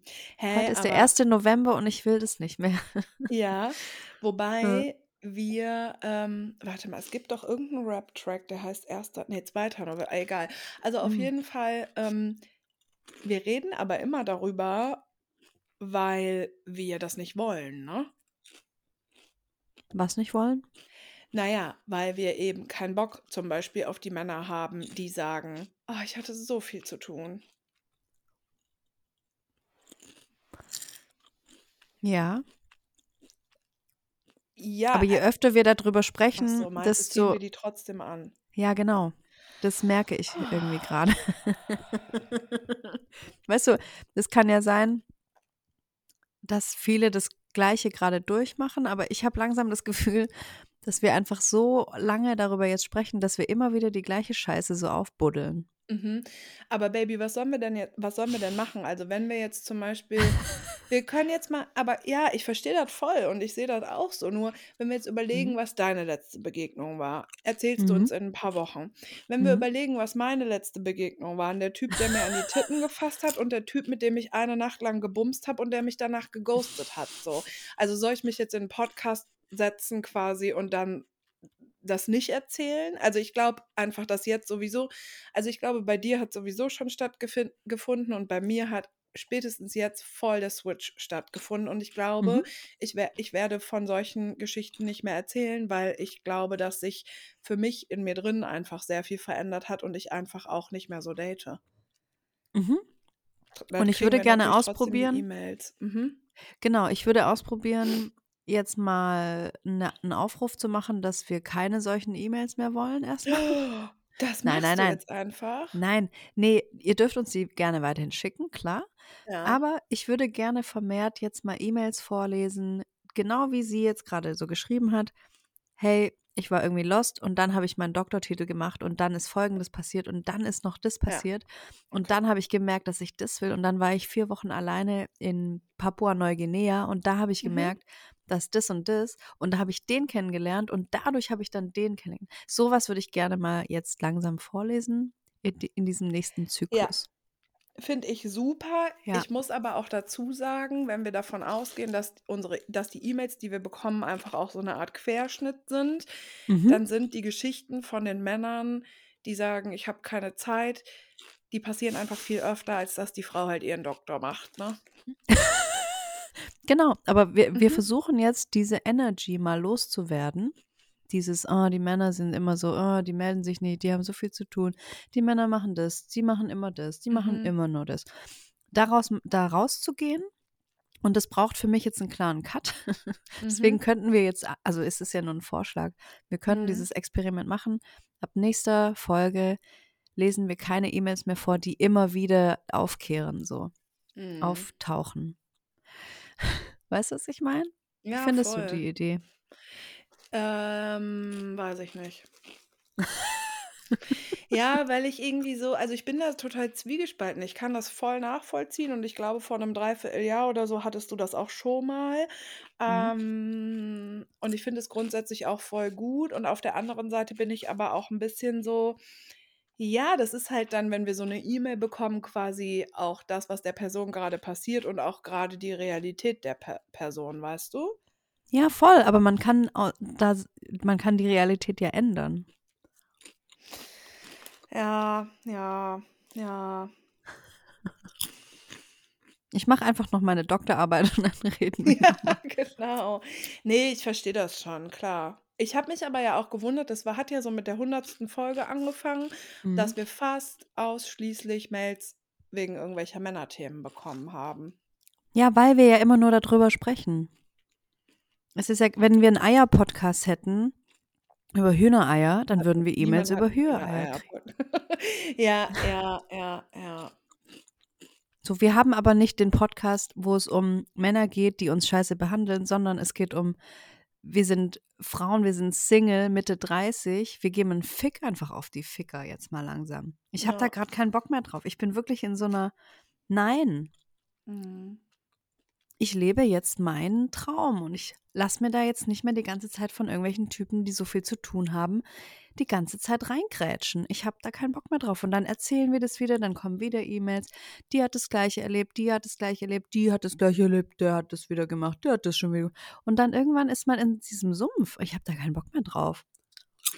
Heute Hä, ist der aber 1. November und ich will das nicht mehr. ja, wobei wir, ähm, warte mal, es gibt doch irgendeinen Rap-Track, der heißt erster, nee, zweiter November, egal. Also auf Hm. jeden Fall, ähm, wir reden aber immer darüber, weil wir das nicht wollen, ne? Was nicht wollen? Naja, weil wir eben keinen Bock zum Beispiel auf die Männer haben, die sagen, oh, ich hatte so viel zu tun. Ja. Ja, Aber je äh, öfter wir darüber sprechen, so, du, ziehen desto. wir die trotzdem an? Ja, genau. Das merke ich irgendwie gerade. weißt du, es kann ja sein, dass viele das Gleiche gerade durchmachen, aber ich habe langsam das Gefühl, dass wir einfach so lange darüber jetzt sprechen, dass wir immer wieder die gleiche Scheiße so aufbuddeln. Mhm. Aber Baby, was sollen wir denn jetzt, was sollen wir denn machen? Also wenn wir jetzt zum Beispiel, wir können jetzt mal, aber ja, ich verstehe das voll und ich sehe das auch so. Nur wenn wir jetzt überlegen, Mhm. was deine letzte Begegnung war, erzählst du Mhm. uns in ein paar Wochen. Wenn wir Mhm. überlegen, was meine letzte Begegnung war, und der Typ, der mir an die Titten gefasst hat und der Typ, mit dem ich eine Nacht lang gebumst habe und der mich danach geghostet hat. So. Also soll ich mich jetzt in einen Podcast setzen quasi und dann das nicht erzählen. Also ich glaube einfach, dass jetzt sowieso, also ich glaube, bei dir hat sowieso schon stattgefunden und bei mir hat spätestens jetzt voll der Switch stattgefunden. Und ich glaube, Mhm. ich, wer ich werde von solchen Geschichten nicht mehr erzählen, weil ich glaube, dass sich für mich in mir drin einfach sehr viel verändert hat und ich einfach auch nicht mehr so date. Mhm. Und ich würde gerne ausprobieren. E-Mails. Mhm. Genau, ich würde ausprobieren, jetzt mal ne, einen Aufruf zu machen, dass wir keine solchen E-Mails mehr wollen erstmal. Das Nein, nein, nein. jetzt einfach? Nein, nee, ihr dürft uns die gerne weiterhin schicken, klar. Ja. Aber ich würde gerne vermehrt jetzt mal E-Mails vorlesen, genau wie sie jetzt gerade so geschrieben hat. Hey, ich war irgendwie lost und dann habe ich meinen Doktortitel gemacht und dann ist Folgendes passiert und dann ist noch das Ja. passiert und Okay. dann habe ich gemerkt, dass ich das will und dann war ich vier Wochen alleine in Papua-Neuguinea und da habe ich Mhm. gemerkt, dass das und das und da habe ich den kennengelernt und dadurch habe ich dann den kennengelernt. Sowas würde ich gerne mal jetzt langsam vorlesen in, in diesem nächsten Ja, Zyklus. Finde ich super. Ja. Ich muss aber auch dazu sagen, wenn wir davon ausgehen, dass unsere, dass die E-Mails, die wir bekommen, einfach auch so eine Art Querschnitt sind, Mhm. dann sind die Geschichten von den Männern, die sagen, ich habe keine Zeit, die passieren einfach viel öfter, als dass die Frau halt ihren Doktor macht, ne? Genau, aber wir, wir Mhm. versuchen jetzt diese Energy mal loszuwerden. Dieses, ah, die Männer sind immer so, ah, die melden sich nicht, die haben so viel zu tun. Die Männer machen das, die machen immer das, die machen Mhm. immer nur das. Daraus, da rauszugehen, und das braucht für mich jetzt einen klaren Cut. Deswegen Mhm. könnten wir jetzt, also ist es ja nur ein Vorschlag, wir können Mhm. dieses Experiment machen. Ab nächster Folge lesen wir keine E-Mails mehr vor, die immer wieder aufkehren, so Mhm. auftauchen. Weißt du, was ich meine? Wie Ja, findest du voll. die Idee? Ähm, weiß ich nicht. Ja, weil ich irgendwie so, also ich bin da total zwiegespalten. Ich kann das voll nachvollziehen und ich glaube, vor einem Dreivierteljahr oder so hattest du das auch schon mal. Mhm. Ähm, und ich finde es grundsätzlich auch voll gut. Und auf der anderen Seite bin ich aber auch ein bisschen so, ja, das ist halt dann, wenn wir so eine E-Mail bekommen, quasi auch das, was der Person gerade passiert und auch gerade die Realität der per Person, weißt du? Ja, voll, aber man kann, da, man kann die Realität ja ändern. Ja, ja, ja. Ich mache einfach noch meine Doktorarbeit und dann reden wir Ja, genau. Nee, ich verstehe das schon, klar. Ich habe mich aber ja auch gewundert, das war, hat ja so mit der hundertsten Folge angefangen, dass Mhm. wir fast ausschließlich Mails wegen irgendwelcher Männerthemen bekommen haben. Ja, weil wir ja immer nur darüber sprechen. Es ist ja, wenn wir einen Eier-Podcast hätten über Hühnereier, dann würden wir E-Mails über Hühnereier kriegen. Ja, ja, ja, ja. So, wir haben aber nicht den Podcast, wo es um Männer geht, die uns scheiße behandeln, sondern es geht um, wir sind Frauen, wir sind Single, Mitte 30, wir geben einen Fick einfach auf die Ficker jetzt mal langsam. Ich habe da Ja. gerade keinen Bock mehr drauf. Ich bin wirklich in so einer, nein, Mhm. Ich lebe jetzt meinen Traum und ich lasse mir da jetzt nicht mehr die ganze Zeit von irgendwelchen Typen, die so viel zu tun haben, die ganze Zeit reingrätschen. Ich habe da keinen Bock mehr drauf. Und dann erzählen wir das wieder, dann kommen wieder E-Mails. Die hat das Gleiche erlebt, die hat das Gleiche erlebt, die hat das Gleiche erlebt, der hat das wieder gemacht, der hat das schon wieder. Und dann irgendwann ist man in diesem Sumpf. Ich habe da keinen Bock mehr drauf.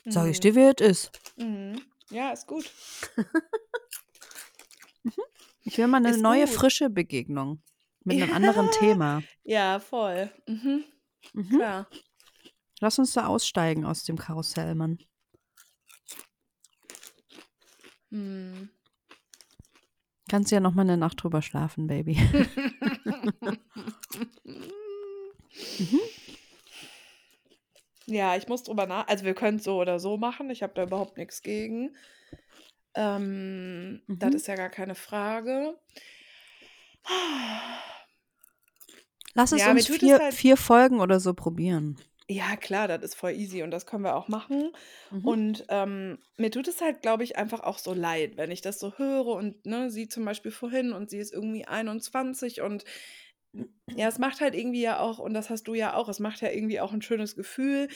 Sag ich Mhm. dir, wie es ist. Mhm. Ja, ist gut. Ich will mal eine Ist neue, gut. frische Begegnung mit einem anderen Thema. Ja, voll. Mhm. Mhm. Klar. Lass uns da aussteigen aus dem Karussell, Mann. Mhm. Kannst ja noch mal eine Nacht drüber schlafen, Baby. Mhm. Ja, ich muss drüber nach. Also wir können es so oder so machen. Ich habe da überhaupt nichts gegen. Ähm, Das Mhm. ist ja gar keine Frage. Lass es Ja, uns vier, halt. vier Folgen oder so probieren. Ja, klar, das ist voll easy und das können wir auch machen. Mhm. Und ähm, mir tut es halt, glaube ich, einfach auch so leid, wenn ich das so höre und ne, sie zum Beispiel vorhin und sie ist irgendwie 21 und ja, es macht halt irgendwie ja auch, und das hast du ja auch, es macht ja irgendwie auch ein schönes Gefühl,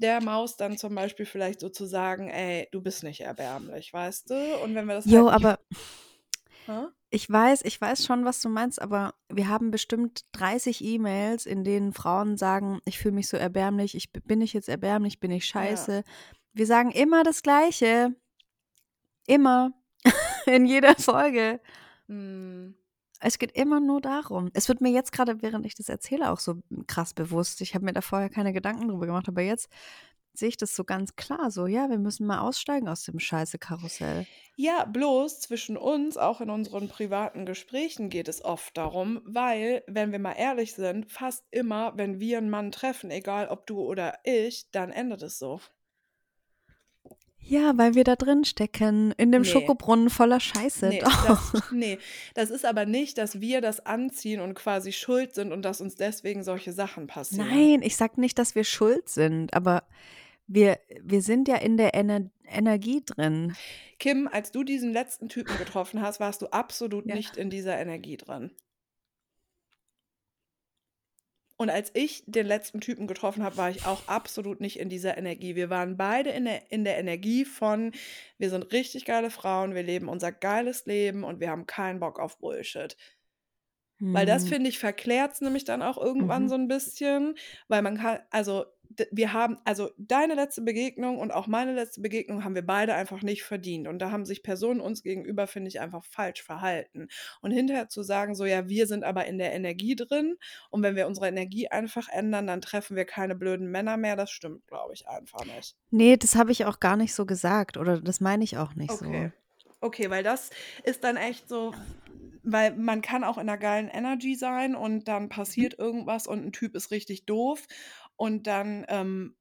der Maus dann zum Beispiel vielleicht so zu sagen, ey, du bist nicht erbärmlich, weißt du? Und wenn wir das halt Jo, nicht. aber Hä? Ich weiß, ich weiß schon, was du meinst, aber wir haben bestimmt 30 E-Mails, in denen Frauen sagen, ich fühle mich so erbärmlich, ich bin ich jetzt erbärmlich, bin ich Ja. scheiße. Wir sagen immer das Gleiche. Immer. In jeder Folge. Hm. Es geht immer nur darum. Es wird mir jetzt gerade, während ich das erzähle, auch so krass bewusst. Ich habe mir da vorher keine Gedanken drüber gemacht, aber jetzt sehe ich das so ganz klar. So, ja, wir müssen mal aussteigen aus dem scheiße Karussell. Ja, bloß zwischen uns, auch in unseren privaten Gesprächen, geht es oft darum, weil, wenn wir mal ehrlich sind, fast immer, wenn wir einen Mann treffen, egal ob du oder ich, dann endet es so. Ja, weil wir da drin stecken, in dem Nee. Schokobrunnen voller Scheiße. Nee Doch. das, nee, das ist aber nicht, dass wir das anziehen und quasi schuld sind und dass uns deswegen solche Sachen passieren. Nein, ich sag nicht, dass wir schuld sind, aber wir, wir sind ja in der Ener Energie drin. Kim, als du diesen letzten Typen getroffen hast, warst du absolut Ja. nicht in dieser Energie drin. Und als ich den letzten Typen getroffen habe, war ich auch absolut nicht in dieser Energie. Wir waren beide in der, in der Energie von, wir sind richtig geile Frauen, wir leben unser geiles Leben und wir haben keinen Bock auf Bullshit. Weil das Hm, finde ich verklärt es nämlich dann auch irgendwann Mhm. so ein bisschen, weil man kann, also wir haben, also deine letzte Begegnung und auch meine letzte Begegnung haben wir beide einfach nicht verdient. Und da haben sich Personen uns gegenüber, finde ich, einfach falsch verhalten. Und hinterher zu sagen, so ja, wir sind aber in der Energie drin und wenn wir unsere Energie einfach ändern, dann treffen wir keine blöden Männer mehr, das stimmt, glaube ich, einfach nicht. Nee, das habe ich auch gar nicht so gesagt oder das meine ich auch nicht Okay. so. Okay, weil das ist dann echt so, weil man kann auch in einer geilen Energy sein und dann passiert irgendwas und ein Typ ist richtig doof und dann ähm,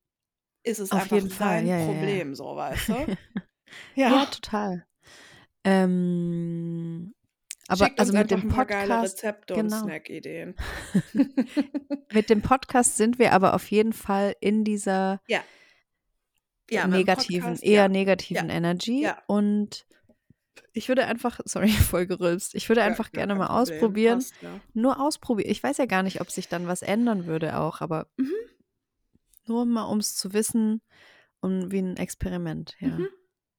ist es Auf einfach jeden Fall, sein ja, ja, ja. Problem, so weißt du? Ja, Ja. total. Ähm, aber Schickt also mit dem Podcast, Rezepte und genau. Snack-Ideen. Mit dem Podcast sind wir aber auf jeden Fall in dieser Ja. Ja, negativen, Podcast, eher ja. negativen Ja. Energy. Ja. Und ich würde einfach, sorry, voll gerülpst, ich würde einfach gerne mal Problem. ausprobieren. Passt, ja. Nur ausprobieren. Ich weiß ja gar nicht, ob sich dann was ändern würde auch, aber Mhm. Nur mal, um es zu wissen, um wie ein Experiment, ja. Mhm.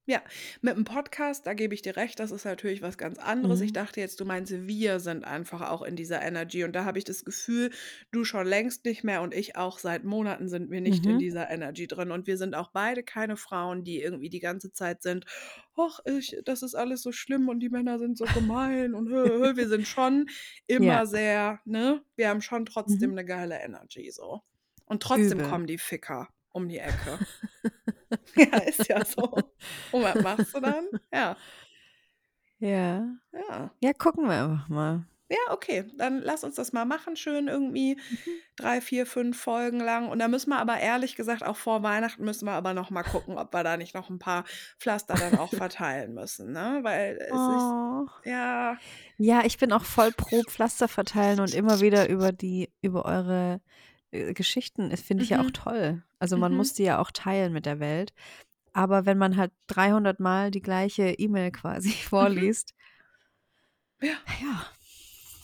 Ja, mit dem Podcast, da gebe ich dir recht, das ist natürlich was ganz anderes. Ich Mhm. dachte jetzt, du meinst, wir sind einfach auch in dieser Energy und da habe ich das Gefühl, du schon längst nicht mehr und ich auch seit Monaten sind wir nicht in Mhm. dieser Energy drin und wir sind auch beide keine Frauen, die irgendwie die ganze Zeit sind, ach, ich, das ist alles so schlimm und die Männer sind so gemein und hö, hö. wir sind schon immer Ja. sehr, ne, wir haben schon trotzdem Mhm. eine geile Energy so. Und trotzdem Übel. kommen die Ficker um die Ecke. Ja, ist ja so. Und was machst du dann? Ja, Ja. ja. Ja, gucken wir einfach mal. Ja, okay. Dann lass uns das mal machen, schön irgendwie Mhm. drei, vier, fünf Folgen lang. Und da müssen wir aber ehrlich gesagt, auch vor Weihnachten müssen wir aber noch mal gucken, ob wir da nicht noch ein paar Pflaster dann auch verteilen müssen, ne? Weil es Oh. ist, ja, Ja, ich bin auch voll pro Pflaster verteilen und immer wieder über die, über eure äh, Geschichten. Das finde ich ja auch Mhm. toll. Also man Mhm. muss die ja auch teilen mit der Welt. Aber wenn man halt 300 Mal die gleiche E-Mail quasi vorliest, Ja. ja,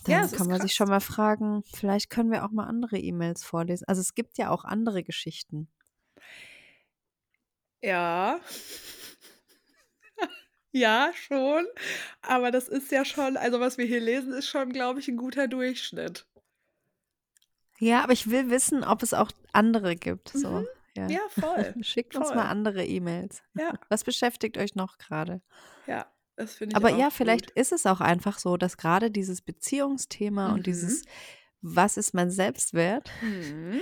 Ja, dann ist kann man sich krass. schon mal fragen, vielleicht können wir auch mal andere E-Mails vorlesen. Also es gibt ja auch andere Geschichten. Ja. Ja, schon. Aber das ist ja schon, also was wir hier lesen, ist schon, glaube ich, ein guter Durchschnitt. Ja, aber ich will wissen, ob es auch andere gibt. So, Mhm. ja. Ja, voll. Schickt uns Voll. mal andere E-Mails. Ja, Was beschäftigt euch noch gerade? ja, das finde ich Aber auch ja, vielleicht gut. ist es auch einfach so, dass gerade dieses Beziehungsthema und Mhm. dieses, was ist mein Selbstwert? Mhm.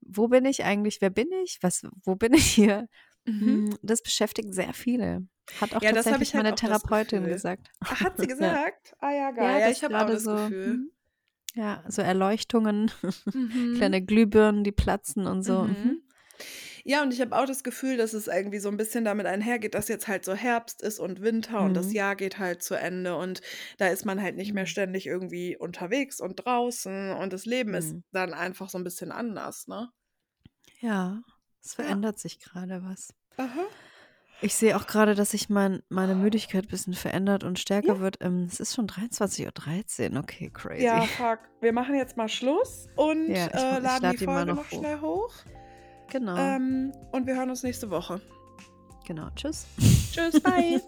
Wo bin ich eigentlich? Wer bin ich? Was, wo bin ich hier? Mhm. Hm, Das beschäftigt sehr viele. Hat auch Ja, tatsächlich ich halt meine auch das Therapeutin gesagt. Ach, hat sie Ja. gesagt? Ah ja, geil. Ja, Ja, dass ich habe auch das so, Gefühl. Mhm. ja, so Erleuchtungen, Mhm. kleine Glühbirnen, die platzen und so. Mhm. Mhm. Ja, und ich habe auch das Gefühl, dass es irgendwie so ein bisschen damit einhergeht, dass jetzt halt so Herbst ist und Winter und das Mhm. Jahr geht halt zu Ende und da ist man halt nicht mehr Mhm. ständig irgendwie unterwegs und draußen und das Leben ist Mhm. dann einfach so ein bisschen anders, ne? Ja, es Ja. verändert sich gerade was. Aha. Ich sehe auch gerade, dass sich mein, meine Müdigkeit ein bisschen verändert und stärker Ja. wird. Ähm, es ist schon 23.13 Uhr. Okay, crazy. Ja, fuck. Wir machen jetzt mal Schluss und Ja, ich- äh, laden lad die die Folge noch noch hoch. schnell hoch. Genau. Ähm, und wir hören uns nächste Woche. genau. Tschüss. Tschüss, bye.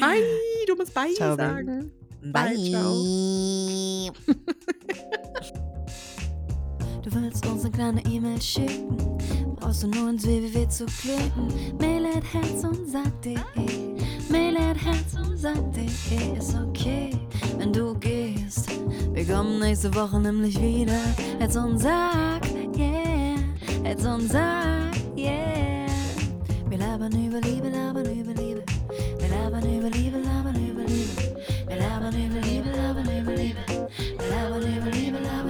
bye. Du musst bye Ciao, sagen. Bye, ciao. Du willst uns eine kleine E-Mail schicken, brauchst du nur ins www zu klicken. Mail at herz und sag.de, eh. Mail at herz und sag.de eh. ist okay, wenn du gehst. Wir kommen nächste Woche nämlich wieder. Herz und sag, yeah, Herz und sag, yeah. Wir labern über Liebe, labern über Liebe. Wir labern über Liebe, labern über Liebe. Wir labern über Liebe, labern über Liebe. Wir labern über Liebe, labern über Liebe.